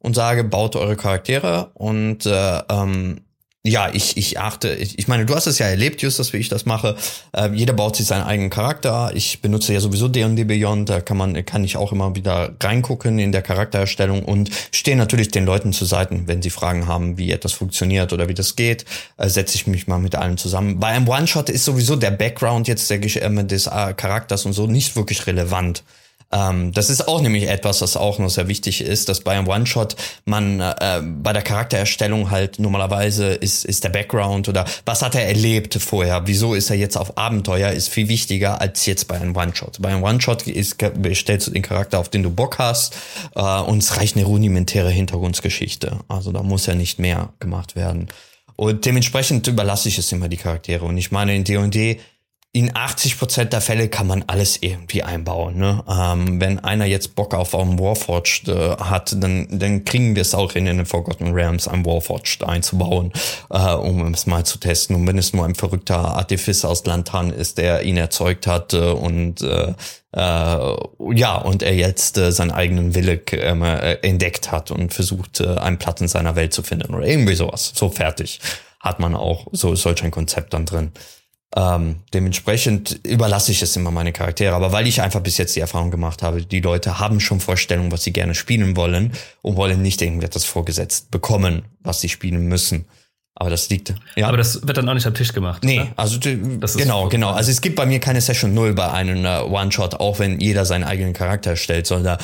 und sage, baut eure Charaktere und äh, ähm, ja, ich, ich achte, ich, ich meine, du hast es ja erlebt, Justus, wie ich das mache. Äh, jeder baut sich seinen eigenen Charakter. Ich benutze ja sowieso D&D Beyond, da kann man, kann ich auch immer wieder reingucken in der Charaktererstellung und stehe natürlich den Leuten zur Seite, wenn sie Fragen haben, wie etwas funktioniert oder wie das geht, äh, setze ich mich mal mit allen zusammen. Bei einem One-Shot ist sowieso der Background jetzt der, äh, des äh, Charakters und so nicht wirklich relevant. Ähm, das ist auch nämlich etwas, was auch noch sehr wichtig ist, dass bei einem One-Shot man äh, bei der Charaktererstellung halt normalerweise ist, ist der Background oder was hat er erlebt vorher, wieso ist er jetzt auf Abenteuer, ist viel wichtiger als jetzt bei einem One-Shot. Bei einem One-Shot stellst du den Charakter, auf den du Bock hast äh, und es reicht eine rudimentäre Hintergrundgeschichte. Also da muss ja nicht mehr gemacht werden. Und dementsprechend überlasse ich es immer die Charaktere. Und ich meine, in D&D in 80 Prozent der Fälle kann man alles irgendwie einbauen. Ne? Ähm, wenn einer jetzt Bock auf einen Warforged äh, hat, dann, dann kriegen wir es auch in den Forgotten Realms, ein Warforged einzubauen, äh, um es mal zu testen. Und wenn es nur ein verrückter Artifice aus Lantan ist, der ihn erzeugt hat äh, und äh, äh, ja, und er jetzt äh, seinen eigenen Wille ähm, äh, entdeckt hat und versucht, einen Platz in seiner Welt zu finden oder irgendwie sowas. So fertig hat man auch so solch ein Konzept dann drin. Ähm, dementsprechend überlasse ich es immer meine Charaktere. Aber weil ich einfach bis jetzt die Erfahrung gemacht habe, die Leute haben schon Vorstellungen, was sie gerne spielen wollen und wollen nicht irgendetwas vorgesetzt bekommen, was sie spielen müssen. Aber das liegt. Ja. Aber das wird dann auch nicht am Tisch gemacht. Nee, oder? also genau, genau. Also es gibt bei mir keine Session Null bei einem uh, One-Shot, auch wenn jeder seinen eigenen Charakter stellt, sondern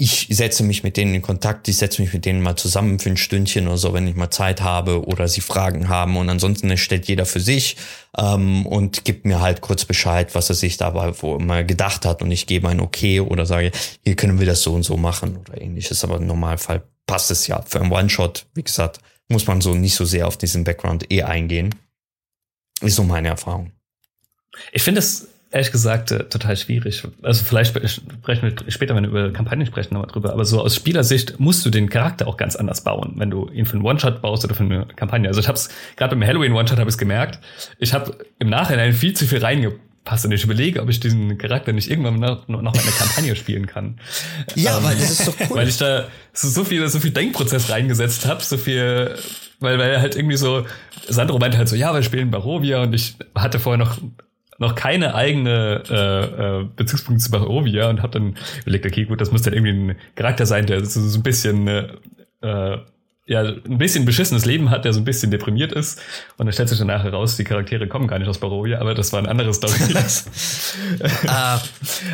ich setze mich mit denen in Kontakt, ich setze mich mit denen mal zusammen für ein Stündchen oder so, wenn ich mal Zeit habe oder sie Fragen haben. Und ansonsten stellt jeder für sich ähm, und gibt mir halt kurz Bescheid, was er sich dabei wo mal gedacht hat. Und ich gebe ein Okay oder sage, hier können wir das so und so machen oder ähnliches. Aber im Normalfall passt es ja. Für einen One-Shot, wie gesagt, muss man so nicht so sehr auf diesen Background eh eingehen. Ist so meine Erfahrung. Ich finde es ehrlich gesagt äh, total schwierig. Also vielleicht sprechen wir später, wenn wir über Kampagnen sprechen, nochmal drüber. Aber so aus Spielersicht musst du den Charakter auch ganz anders bauen, wenn du ihn für einen One-Shot baust oder für eine Kampagne. Also ich habe es gerade beim Halloween One-Shot habe ich gemerkt. Ich habe im Nachhinein viel zu viel reingepasst und ich überlege, ob ich diesen Charakter nicht irgendwann noch, noch eine Kampagne spielen kann. Ja, ähm, weil das ist so cool. Weil ich da so, so viel, so viel Denkprozess reingesetzt habe, so viel, weil, weil halt irgendwie so, Sandro meinte halt so, ja, wir spielen Barovia und ich hatte vorher noch noch keine eigene äh, äh, Bezugspunkte zu Barovia und habe dann überlegt, okay, gut, das muss dann irgendwie ein Charakter sein, der so, so ein bisschen äh, äh ja, ein bisschen beschissenes Leben hat, der so ein bisschen deprimiert ist. Und dann stellt sich dann nachher raus, die Charaktere kommen gar nicht aus Barovia, aber das war ein anderes Story. äh, aber,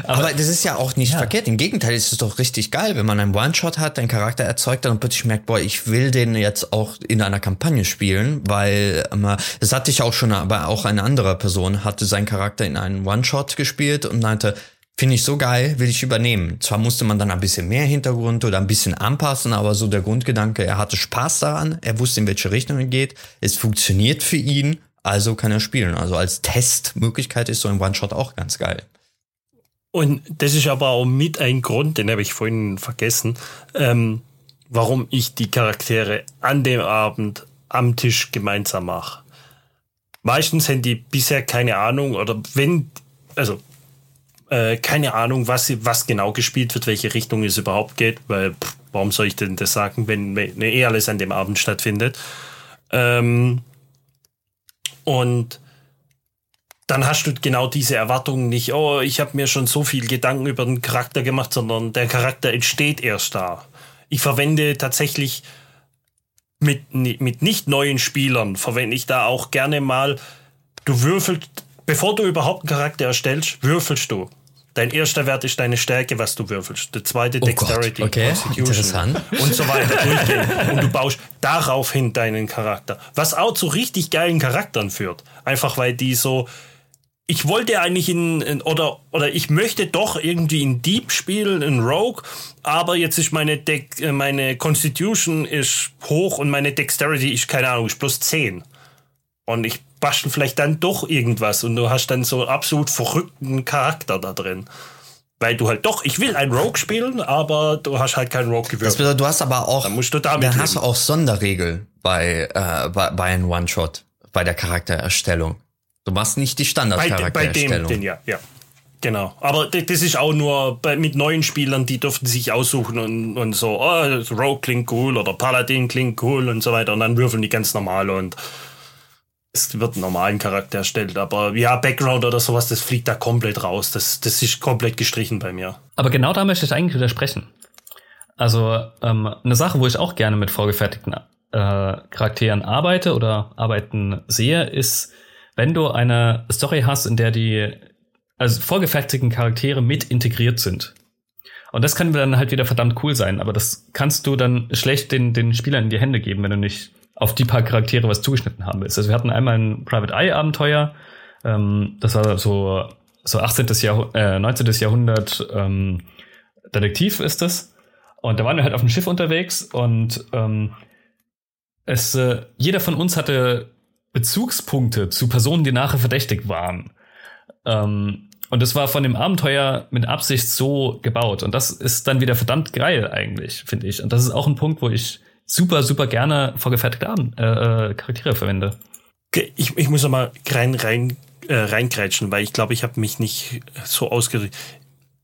aber, das ist ja auch nicht ja. verkehrt. Im Gegenteil, ist es doch richtig geil, wenn man einen One-Shot hat, einen Charakter erzeugt und plötzlich merkt, boah, ich will den jetzt auch in einer Kampagne spielen, weil ähm, das hatte ich auch schon, aber auch eine andere Person hatte seinen Charakter in einen One-Shot gespielt und meinte, Finde ich so geil, will ich übernehmen. Zwar musste man dann ein bisschen mehr Hintergrund oder ein bisschen anpassen, aber so der Grundgedanke, er hatte Spaß daran, er wusste, in welche Richtung er geht, es funktioniert für ihn, also kann er spielen. Also als Testmöglichkeit ist so ein One-Shot auch ganz geil. Und das ist aber auch mit ein Grund, den habe ich vorhin vergessen, ähm, warum ich die Charaktere an dem Abend am Tisch gemeinsam mache. Meistens haben die bisher keine Ahnung oder wenn, also äh, keine Ahnung, was, was genau gespielt wird, welche Richtung es überhaupt geht, weil pff, warum soll ich denn das sagen, wenn, wenn eh alles an dem Abend stattfindet. Ähm, und dann hast du genau diese Erwartungen nicht, oh, ich habe mir schon so viel Gedanken über den Charakter gemacht, sondern der Charakter entsteht erst da. Ich verwende tatsächlich mit, mit nicht neuen Spielern, verwende ich da auch gerne mal, du würfelst, bevor du überhaupt einen Charakter erstellst, würfelst du Dein erster Wert ist deine Stärke, was du würfelst. Der zweite Oh Dexterity, Gott, okay, Constitution interessant. und so weiter durchgehen. Und du baust daraufhin deinen Charakter. Was auch zu richtig geilen Charakteren führt. Einfach weil die so, ich wollte eigentlich in, in oder oder ich möchte doch irgendwie in Deep spielen, in Rogue, aber jetzt ist meine Deck, äh, meine Constitution ist hoch und meine Dexterity ist keine Ahnung, ist plus 10. Und ich bastel vielleicht dann doch irgendwas und du hast dann so einen absolut verrückten Charakter da drin. Weil du halt doch, ich will ein Rogue spielen, aber du hast halt keinen Rogue Das gewürfelt. bedeutet, du hast aber auch, Dann musst du damit dann hast du auch Sonderregel bei, äh, bei, bei einem One-Shot, bei der Charaktererstellung. Du machst nicht die Bei, bei dem, Standardcharaktererstellung. den, ja, ja. Genau. Aber das ist auch nur bei, mit neuen Spielern, die dürften sich aussuchen und, und so, oh, Rogue klingt cool oder Paladin klingt cool und so weiter. Und dann würfeln die ganz normal und es wird einen normalen Charakter erstellt. Aber ja, Background oder sowas, das fliegt da komplett raus. Das, das ist komplett gestrichen bei mir. Aber genau da möchte ich eigentlich widersprechen. Also ähm, eine Sache, wo ich auch gerne mit vorgefertigten äh, Charakteren arbeite oder arbeiten sehe, ist, wenn du eine Story hast, in der die also vorgefertigten Charaktere mit integriert sind. Und das kann dann halt wieder verdammt cool sein, aber das kannst du dann schlecht den, den Spielern in die Hände geben, wenn du nicht auf die paar Charaktere was zugeschnitten haben willst. Also wir hatten einmal ein Private Eye Abenteuer, ähm, das war so, so 18. Jahrh äh, 19. Jahrhundert ähm, Detektiv ist es. Und da waren wir halt auf dem Schiff unterwegs und ähm, es, äh, jeder von uns hatte Bezugspunkte zu Personen, die nachher verdächtig waren. Ähm, und es war von dem Abenteuer mit Absicht so gebaut. Und das ist dann wieder verdammt geil eigentlich, finde ich. Und das ist auch ein Punkt, wo ich super, super gerne vorgefertigte Abend äh, äh, Charaktere verwende. Ich, ich muss noch mal rein, rein, äh, reingrätschen, weil ich glaube, ich habe mich nicht so ausgedrückt.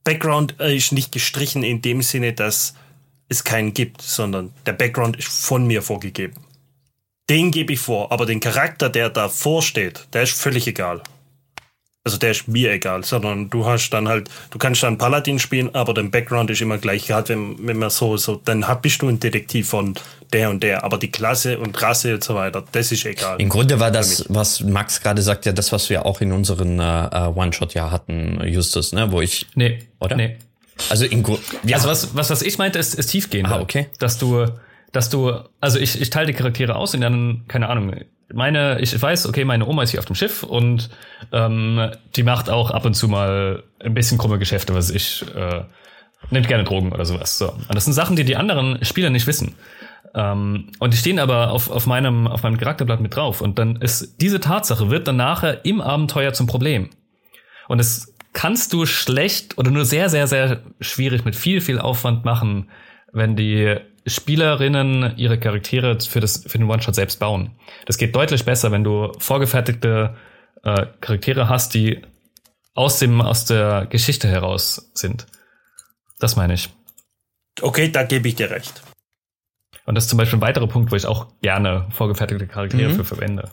Background äh, ist nicht gestrichen in dem Sinne, dass es keinen gibt, sondern der Background ist von mir vorgegeben. Den gebe ich vor, aber den Charakter, der davor steht, der ist völlig egal. Also der ist mir egal, sondern du hast dann halt, du kannst dann Paladin spielen, aber dein Background ist immer gleich. Gerade wenn, wenn man so, so, dann hab, bist du ein Detektiv von der und der, aber die Klasse und Rasse und so weiter, das ist egal. Im Grunde war das, was Max gerade sagt, ja das, was wir auch in unseren äh, äh, One-Shot ja hatten, Justus, ne, wo ich, Nee, Oder? Nee. also in Gru- ja, Also was, was, was ich meinte, ist, ist tiefgehender. Ah, okay. Dass du, dass du, also ich, ich teile die Charaktere aus und dann, keine Ahnung, meine, ich weiß, okay, meine Oma ist hier auf dem Schiff und ähm, die macht auch ab und zu mal ein bisschen krumme Geschäfte, was ich, äh, nimmt gerne Drogen oder sowas. So. Und das sind Sachen, die die anderen Spieler nicht wissen. Ähm, und die stehen aber auf, auf, meinem, auf meinem Charakterblatt mit drauf. Und dann ist diese Tatsache wird dann nachher im Abenteuer zum Problem. Und das kannst du schlecht oder nur sehr, sehr, sehr schwierig mit viel, viel Aufwand machen, wenn die Spielerinnen ihre Charaktere für, das, für den One-Shot selbst bauen. Das geht deutlich besser, wenn du vorgefertigte äh, Charaktere hast, die aus, dem, aus der Geschichte heraus sind. Das meine ich. Okay, da gebe ich dir recht. Und das ist zum Beispiel ein weiterer Punkt, wo ich auch gerne vorgefertigte Charaktere Mhm. für verwende.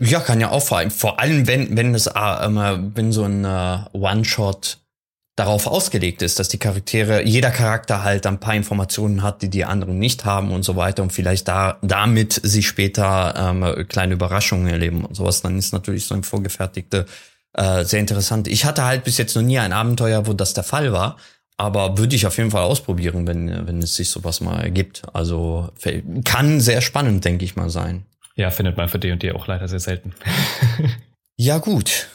Ja, kann ja auch vor allem, vor allem wenn, wenn es, äh, immer, wenn so ein äh, One-Shot darauf ausgelegt ist, dass die Charaktere, jeder Charakter halt ein paar Informationen hat, die die anderen nicht haben und so weiter und vielleicht da, damit sie später ähm, kleine Überraschungen erleben und sowas, dann ist natürlich so ein vorgefertigte äh, sehr interessant. Ich hatte halt bis jetzt noch nie ein Abenteuer, wo das der Fall war. Aber würde ich auf jeden Fall ausprobieren, wenn, wenn es sich sowas mal ergibt. Also kann sehr spannend, denke ich mal, sein. Ja, findet man für D&D auch leider sehr selten. Ja, gut.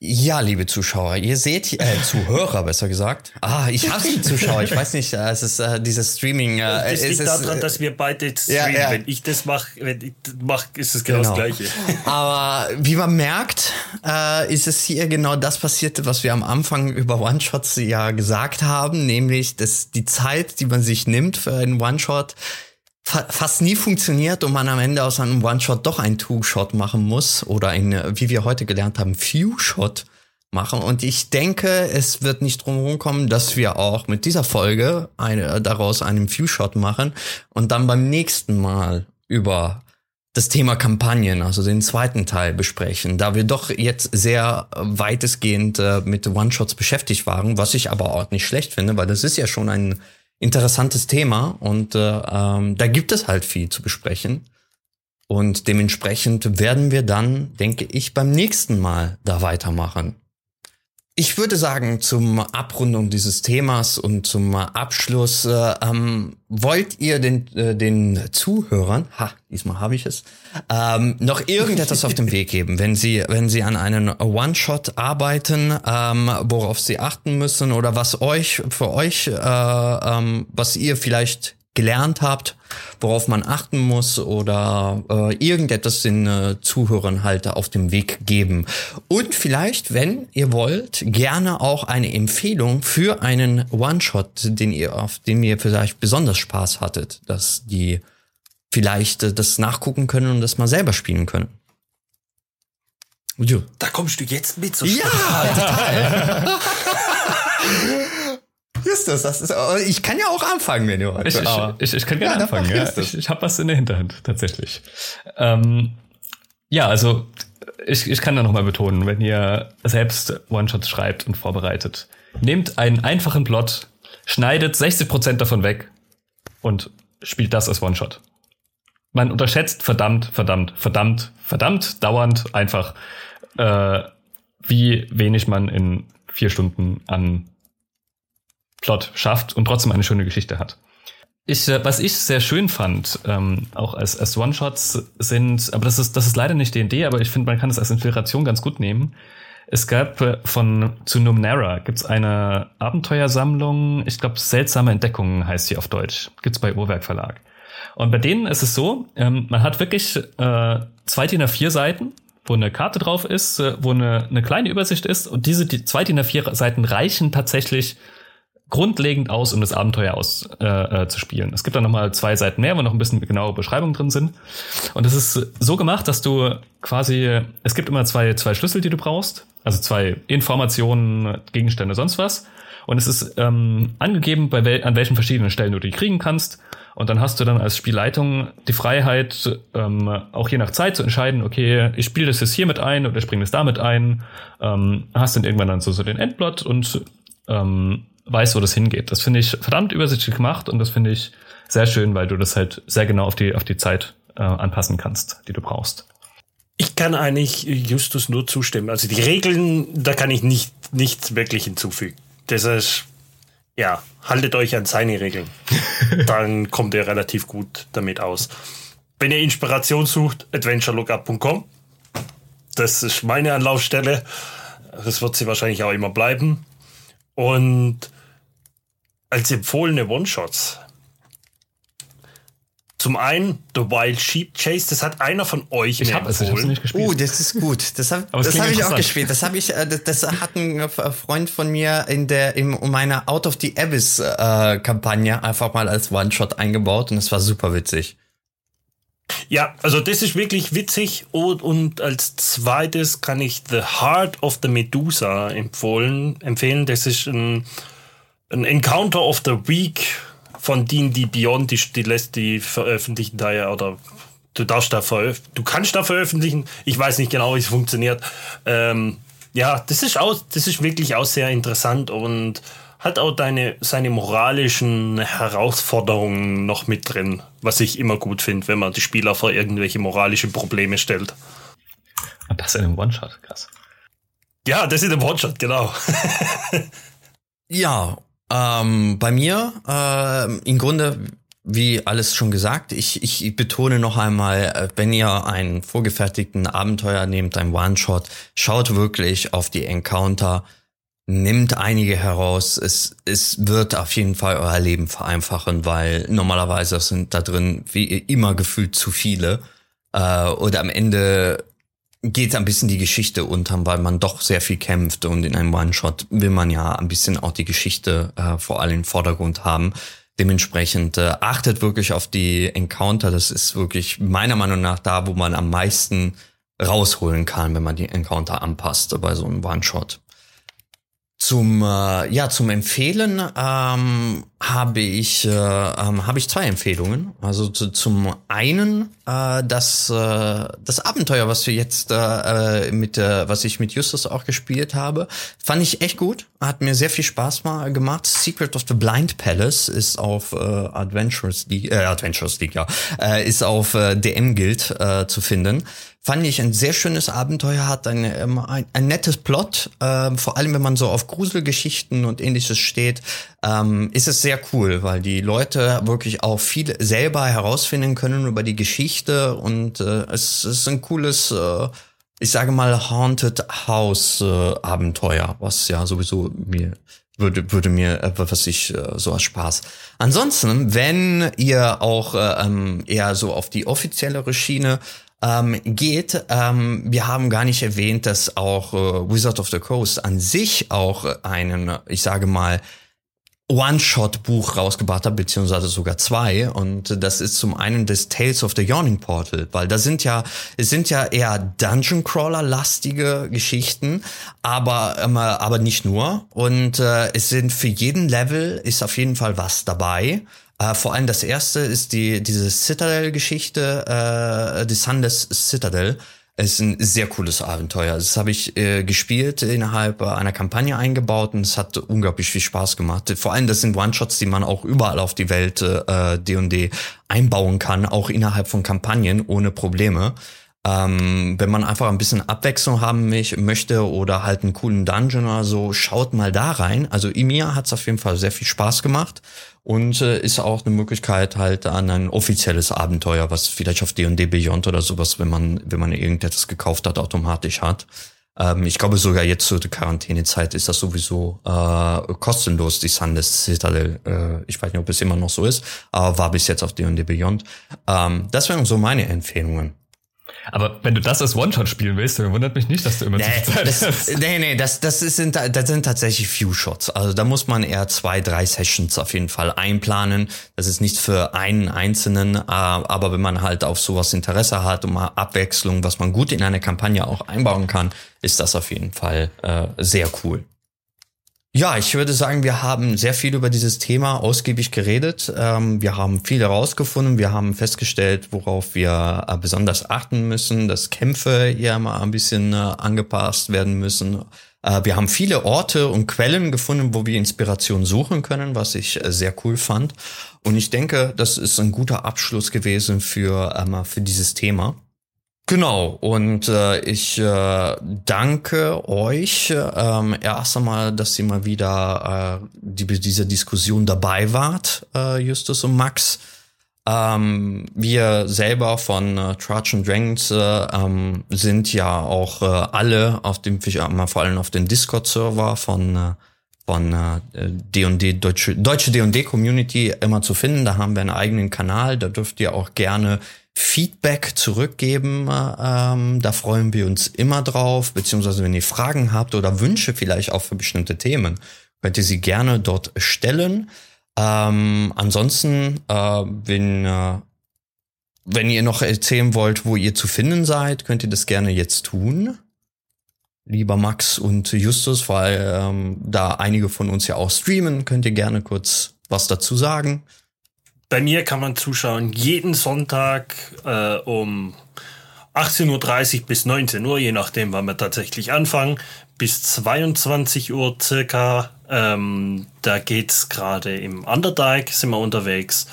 Ja, liebe Zuschauer, ihr seht, äh, Zuhörer besser gesagt. Ah, ich hasse die Zuschauer. Ich weiß nicht, äh, es ist äh, dieses Streaming. Äh, es liegt daran, äh, dass wir beide ja, streamen. ja. Wenn ich das mache, wenn ich das mach, ist es genau, Genau. das Gleiche. Aber wie man merkt, äh, ist es hier genau das passiert, was wir am Anfang über One-Shots ja gesagt haben, nämlich, dass die Zeit, die man sich nimmt für einen One-Shot, fa fast nie funktioniert und man am Ende aus einem One-Shot doch einen Two-Shot machen muss oder ein, äh, wie wir heute gelernt haben, Few-Shot machen. Und ich denke, es wird nicht drum kommen, dass wir auch mit dieser Folge eine, daraus einen Few-Shot machen und dann beim nächsten Mal über das Thema Kampagnen, also den zweiten Teil besprechen, da wir doch jetzt sehr weitestgehend äh, mit One-Shots beschäftigt waren, was ich aber auch nicht schlecht finde, weil das ist ja schon ein interessantes Thema und äh, ähm, da gibt es halt viel zu besprechen. Und dementsprechend werden wir dann, denke ich, beim nächsten Mal da weitermachen. Ich würde sagen, zum Abrundung dieses Themas und zum Abschluss, äh, ähm, wollt ihr den, äh, den Zuhörern, ha, diesmal habe ich es, ähm, noch irgendetwas auf den Weg geben, wenn sie, wenn sie an einem One-Shot arbeiten, ähm, worauf sie achten müssen oder was euch, für euch, äh, ähm, was ihr vielleicht gelernt habt, worauf man achten muss oder äh, irgendetwas den äh, Zuhörern halt auf dem Weg geben. Und vielleicht, wenn ihr wollt, gerne auch eine Empfehlung für einen One-Shot, den ihr auf dem ihr vielleicht besonders Spaß hattet, dass die vielleicht äh, das nachgucken können und das mal selber spielen können. Da kommst du jetzt mit so Ja, total. Justus, das ist, oh, ich kann ja auch anfangen, wenn du Ich, ich, ich, ich kann gerne ja, anfangen. Ja. Ich, ich habe was in der Hinterhand, tatsächlich. Ähm, ja, also ich, ich kann da nochmal betonen, wenn ihr selbst One-Shots schreibt und vorbereitet, nehmt einen einfachen Plot, schneidet 60% davon weg und spielt das als One-Shot. Man unterschätzt verdammt, verdammt, verdammt, verdammt dauernd einfach, äh, wie wenig man in vier Stunden an Plot schafft und trotzdem eine schöne Geschichte hat. Ich, äh, was ich sehr schön fand, ähm, auch als, als One-Shots sind, aber das ist, das ist leider nicht D&D, aber ich finde, man kann es als Inspiration ganz gut nehmen. Es gab äh, von zu Numenera gibt's eine Abenteuersammlung, ich glaube seltsame Entdeckungen heißt sie auf Deutsch, gibt's bei Uhrwerk Verlag. Und bei denen ist es so, ähm, man hat wirklich äh, zwei DIN A4 Seiten, wo eine Karte drauf ist, äh, wo eine, eine kleine Übersicht ist und diese die zwei DIN A4 Seiten reichen tatsächlich grundlegend aus, um das Abenteuer aus äh, äh. Es gibt dann nochmal zwei Seiten mehr, wo noch ein bisschen genaue Beschreibungen drin sind. Und es ist so gemacht, dass du quasi, es gibt immer zwei, zwei Schlüssel, die du brauchst, also zwei Informationen, Gegenstände, sonst was. Und es ist ähm, angegeben, bei wel an welchen verschiedenen Stellen du die kriegen kannst. Und dann hast du dann als Spielleitung die Freiheit, ähm, auch je nach Zeit zu entscheiden, okay, ich spiele das jetzt hier mit ein oder ich bringe das damit ein. Ähm, hast dann irgendwann dann so, so den Endplot und ähm, weiß, wo das hingeht. Das finde ich verdammt übersichtlich gemacht und das finde ich sehr schön, weil du das halt sehr genau auf die, auf die Zeit äh, anpassen kannst, die du brauchst. Ich kann eigentlich Justus nur zustimmen. Also die Regeln, da kann ich nicht, nichts wirklich hinzufügen. Das ist, ja, haltet euch an seine Regeln. Dann kommt ihr relativ gut damit aus. Wenn ihr Inspiration sucht, adventurelookup.com. Das ist meine Anlaufstelle. Das wird sie wahrscheinlich auch immer bleiben. Und als empfohlene One-Shots. Zum einen The Wild Sheep Chase, das hat einer von euch ich mir hab empfohlen. Es, ich nicht gespielt. Oh, das ist gut. Das habe das hab ich auch gespielt. Das habe ich, äh, das, das hat ein Freund von mir in der in meiner Out of the Abyss äh, Kampagne einfach mal als One-Shot eingebaut und es war super witzig. Ja, also das ist wirklich witzig und, und als zweites kann ich The Heart of the Medusa empfohlen, empfehlen. Das ist ein ein Encounter of the Week von D&D Beyond, die, die lässt die veröffentlichen da ja, oder du darfst da veröffentlichen, du kannst da veröffentlichen, ich weiß nicht genau, wie es funktioniert. Ähm, ja, das ist auch, das ist wirklich auch sehr interessant und hat auch deine, seine moralischen Herausforderungen noch mit drin, was ich immer gut finde, wenn man die Spieler vor irgendwelche moralischen Probleme stellt. Und das in einem One-Shot, krass. Ja, das in einem One-Shot, genau. ja, ähm, bei mir, äh, im Grunde, wie alles schon gesagt, ich, ich betone noch einmal, äh, wenn ihr einen vorgefertigten Abenteuer nehmt, ein One-Shot, schaut wirklich auf die Encounter, nimmt einige heraus. Es, es wird auf jeden Fall euer Leben vereinfachen, weil normalerweise sind da drin wie immer gefühlt zu viele. Äh, oder am Ende geht ein bisschen die Geschichte unter, weil man doch sehr viel kämpft und in einem One-Shot will man ja ein bisschen auch die Geschichte äh, vor allem im Vordergrund haben. Dementsprechend äh, achtet wirklich auf die Encounter. Das ist wirklich meiner Meinung nach da, wo man am meisten rausholen kann, wenn man die Encounter anpasst bei so einem One-Shot. Zum äh, ja zum Empfehlen ähm, habe ich äh, ähm, habe ich zwei Empfehlungen. Also zu, zum einen äh, das äh, das Abenteuer, was wir jetzt äh, äh, mit äh, was ich mit Justus auch gespielt habe, fand ich echt gut. Hat mir sehr viel Spaß mal gemacht. Secret of the Blind Palace ist auf äh, Adventures League, äh, Adventures League ja, äh, ist auf äh, DM Guild äh, zu finden. Fand ich ein sehr schönes Abenteuer, hat ein, ähm, ein, ein nettes Plot, ähm, vor allem wenn man so auf Gruselgeschichten und ähnliches steht, ähm, ist es sehr cool, weil die Leute wirklich auch viel selber herausfinden können über die Geschichte und äh, es, ist ein cooles, äh, ich sage mal, Haunted House äh, Abenteuer, was ja sowieso mir würde, würde mir, äh, was ich äh, so als Spaß. Ansonsten, wenn ihr auch äh, ähm, eher so auf die offiziellere Schiene ähm, geht. Ähm, wir haben gar nicht erwähnt, dass auch äh, Wizard of the Coast an sich auch einen, ich sage mal, One-Shot-Buch rausgebracht hat, beziehungsweise sogar zwei. Und das ist zum einen das Tales of the Yawning Portal, weil da sind ja, es sind ja eher Dungeon-Crawler-lastige Geschichten, aber, ähm, aber nicht nur. Und äh, es sind für jeden Level ist auf jeden Fall was dabei. Äh, vor allem das erste ist die diese Citadel-Geschichte, äh, die Sunless Citadel. Es ist ein sehr cooles Abenteuer. Das habe ich äh, gespielt innerhalb einer Kampagne eingebaut und es hat unglaublich viel Spaß gemacht. Vor allem das sind One-Shots, die man auch überall auf die Welt äh, D&D einbauen kann, auch innerhalb von Kampagnen ohne Probleme. Ähm, wenn man einfach ein bisschen Abwechslung haben möchte oder halt einen coolen Dungeon oder so, schaut mal da rein. Also mir hat's auf jeden Fall sehr viel Spaß gemacht und äh, ist auch eine Möglichkeit halt an ein offizielles Abenteuer, was vielleicht auf D&D Beyond oder sowas, wenn man wenn man irgendetwas gekauft hat, automatisch hat. Ähm, ich glaube sogar jetzt zur Quarantänezeit ist das sowieso äh, kostenlos, die Sunless Citadel. Äh, ich weiß nicht, ob es immer noch so ist, aber war bis jetzt auf D&D Beyond. Ähm, das wären so meine Empfehlungen. Aber wenn du das als One-Shot spielen willst, dann wundert mich nicht, dass du immer nee, zu viel Zeit das, hast. Nee, nee, das, das, ist, das sind tatsächlich Few-Shots. Also da muss man eher zwei, drei Sessions auf jeden Fall einplanen. Das ist nicht für einen einzelnen, äh, aber wenn man halt auf sowas Interesse hat und mal Abwechslung, was man gut in eine Kampagne auch einbauen kann, ist das auf jeden Fall äh, sehr cool. Ja, ich würde sagen, wir haben sehr viel über dieses Thema ausgiebig geredet. Ähm, wir haben viel herausgefunden. Wir haben festgestellt, worauf wir äh, besonders achten müssen, dass Kämpfe ja mal ein bisschen äh, angepasst werden müssen. Äh, wir haben viele Orte und Quellen gefunden, wo wir Inspiration suchen können, was ich sehr cool fand. Und ich denke, das ist ein guter Abschluss gewesen für, für dieses Thema. Genau, und äh, ich äh, danke euch ähm, erst einmal, dass ihr mal wieder äh, die, diese Diskussion dabei wart, äh, Justus und Max. Ähm, wir selber von äh, Trajan Dragons äh, ähm, sind ja auch äh, alle auf dem, vor allem auf dem Discord-Server von äh, von D&D äh, deutsche deutsche D&D Community immer zu finden. Da haben wir einen eigenen Kanal. Da dürft ihr auch gerne Feedback zurückgeben. Ähm, da freuen wir uns immer drauf, beziehungsweise wenn ihr Fragen habt oder Wünsche vielleicht auch für bestimmte Themen, könnt ihr sie gerne dort stellen. Ähm, ansonsten, äh, wenn, äh, wenn ihr noch erzählen wollt, wo ihr zu finden seid, könnt ihr das gerne jetzt tun. Lieber Max und Justus, weil ähm, da einige von uns ja auch streamen, könnt ihr gerne kurz was dazu sagen. Bei mir kann man zuschauen jeden Sonntag äh, um 18.30 Uhr bis 19 Uhr, je nachdem, wann wir tatsächlich anfangen, bis 22 Uhr circa. Ähm, da geht's gerade im Underdike, sind wir unterwegs,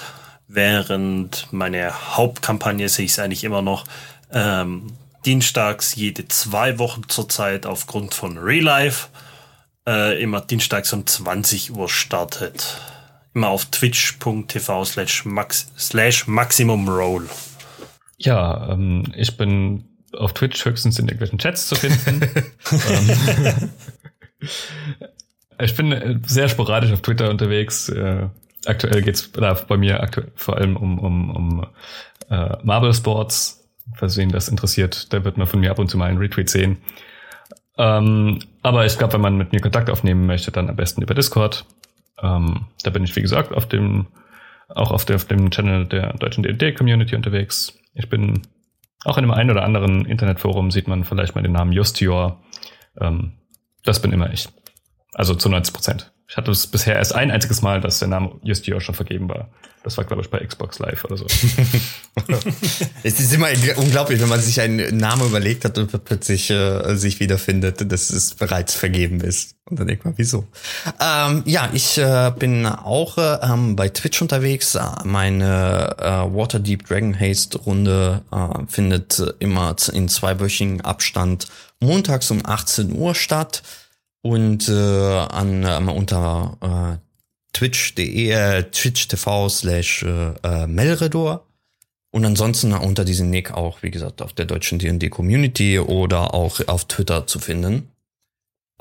während meine Hauptkampagne sehe ich es eigentlich immer noch ähm, dienstags jede zwei Wochen zurzeit aufgrund von Real Life äh, immer dienstags um 20 Uhr startet immer auf twitch.tv slash, max, slash maximum roll. Ja, ähm, ich bin auf Twitch höchstens in irgendwelchen Chats zu finden. Ähm, ich bin sehr sporadisch auf Twitter unterwegs. Äh, aktuell geht's da bei mir aktuell vor allem um, um, um äh, Marble Sports. Falls wen das interessiert, da wird man von mir ab und zu mal einen Retweet sehen. Ähm, aber ich glaube, wenn man mit mir Kontakt aufnehmen möchte, dann am besten über Discord. Ähm, da bin ich, wie gesagt, auf dem, auch auf, der, auf dem Channel der deutschen D&D-Community unterwegs. Ich bin auch in dem einen oder anderen Internetforum sieht man vielleicht mal den Namen Justior. Ähm, das bin immer ich. Also zu 90 Prozent. Ich hatte es bisher erst ein einziges Mal, dass der Name Justio schon vergeben war. Das war, glaube ich, bei Xbox Live oder so. es ist immer unglaublich, wenn man sich einen Namen überlegt hat und plötzlich äh, sich wiederfindet, dass es bereits vergeben ist. Und dann denkt man, wieso? Ähm, ja, ich äh, bin auch äh, ähm, bei Twitch unterwegs. Meine äh, Waterdeep Dragon Haste Runde äh, findet immer in zweiwöchigen Abstand montags um 18 Uhr statt und äh, an äh, unter äh, twitch.de, äh, twitch.tv slash äh, Melredor. Und ansonsten unter diesem Nick auch, wie gesagt, auf der deutschen D&D Community oder auch auf Twitter zu finden.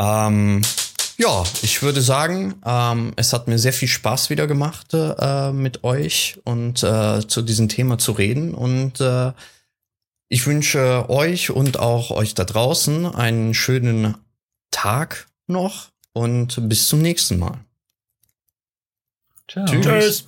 Ähm, ja, ich würde sagen, ähm, es hat mir sehr viel Spaß wieder gemacht, äh, mit euch und äh, zu diesem Thema zu reden. Und äh, ich wünsche euch und auch euch da draußen einen schönen Tag noch und bis zum nächsten Mal. Ciao. Tschüss. Tschüss.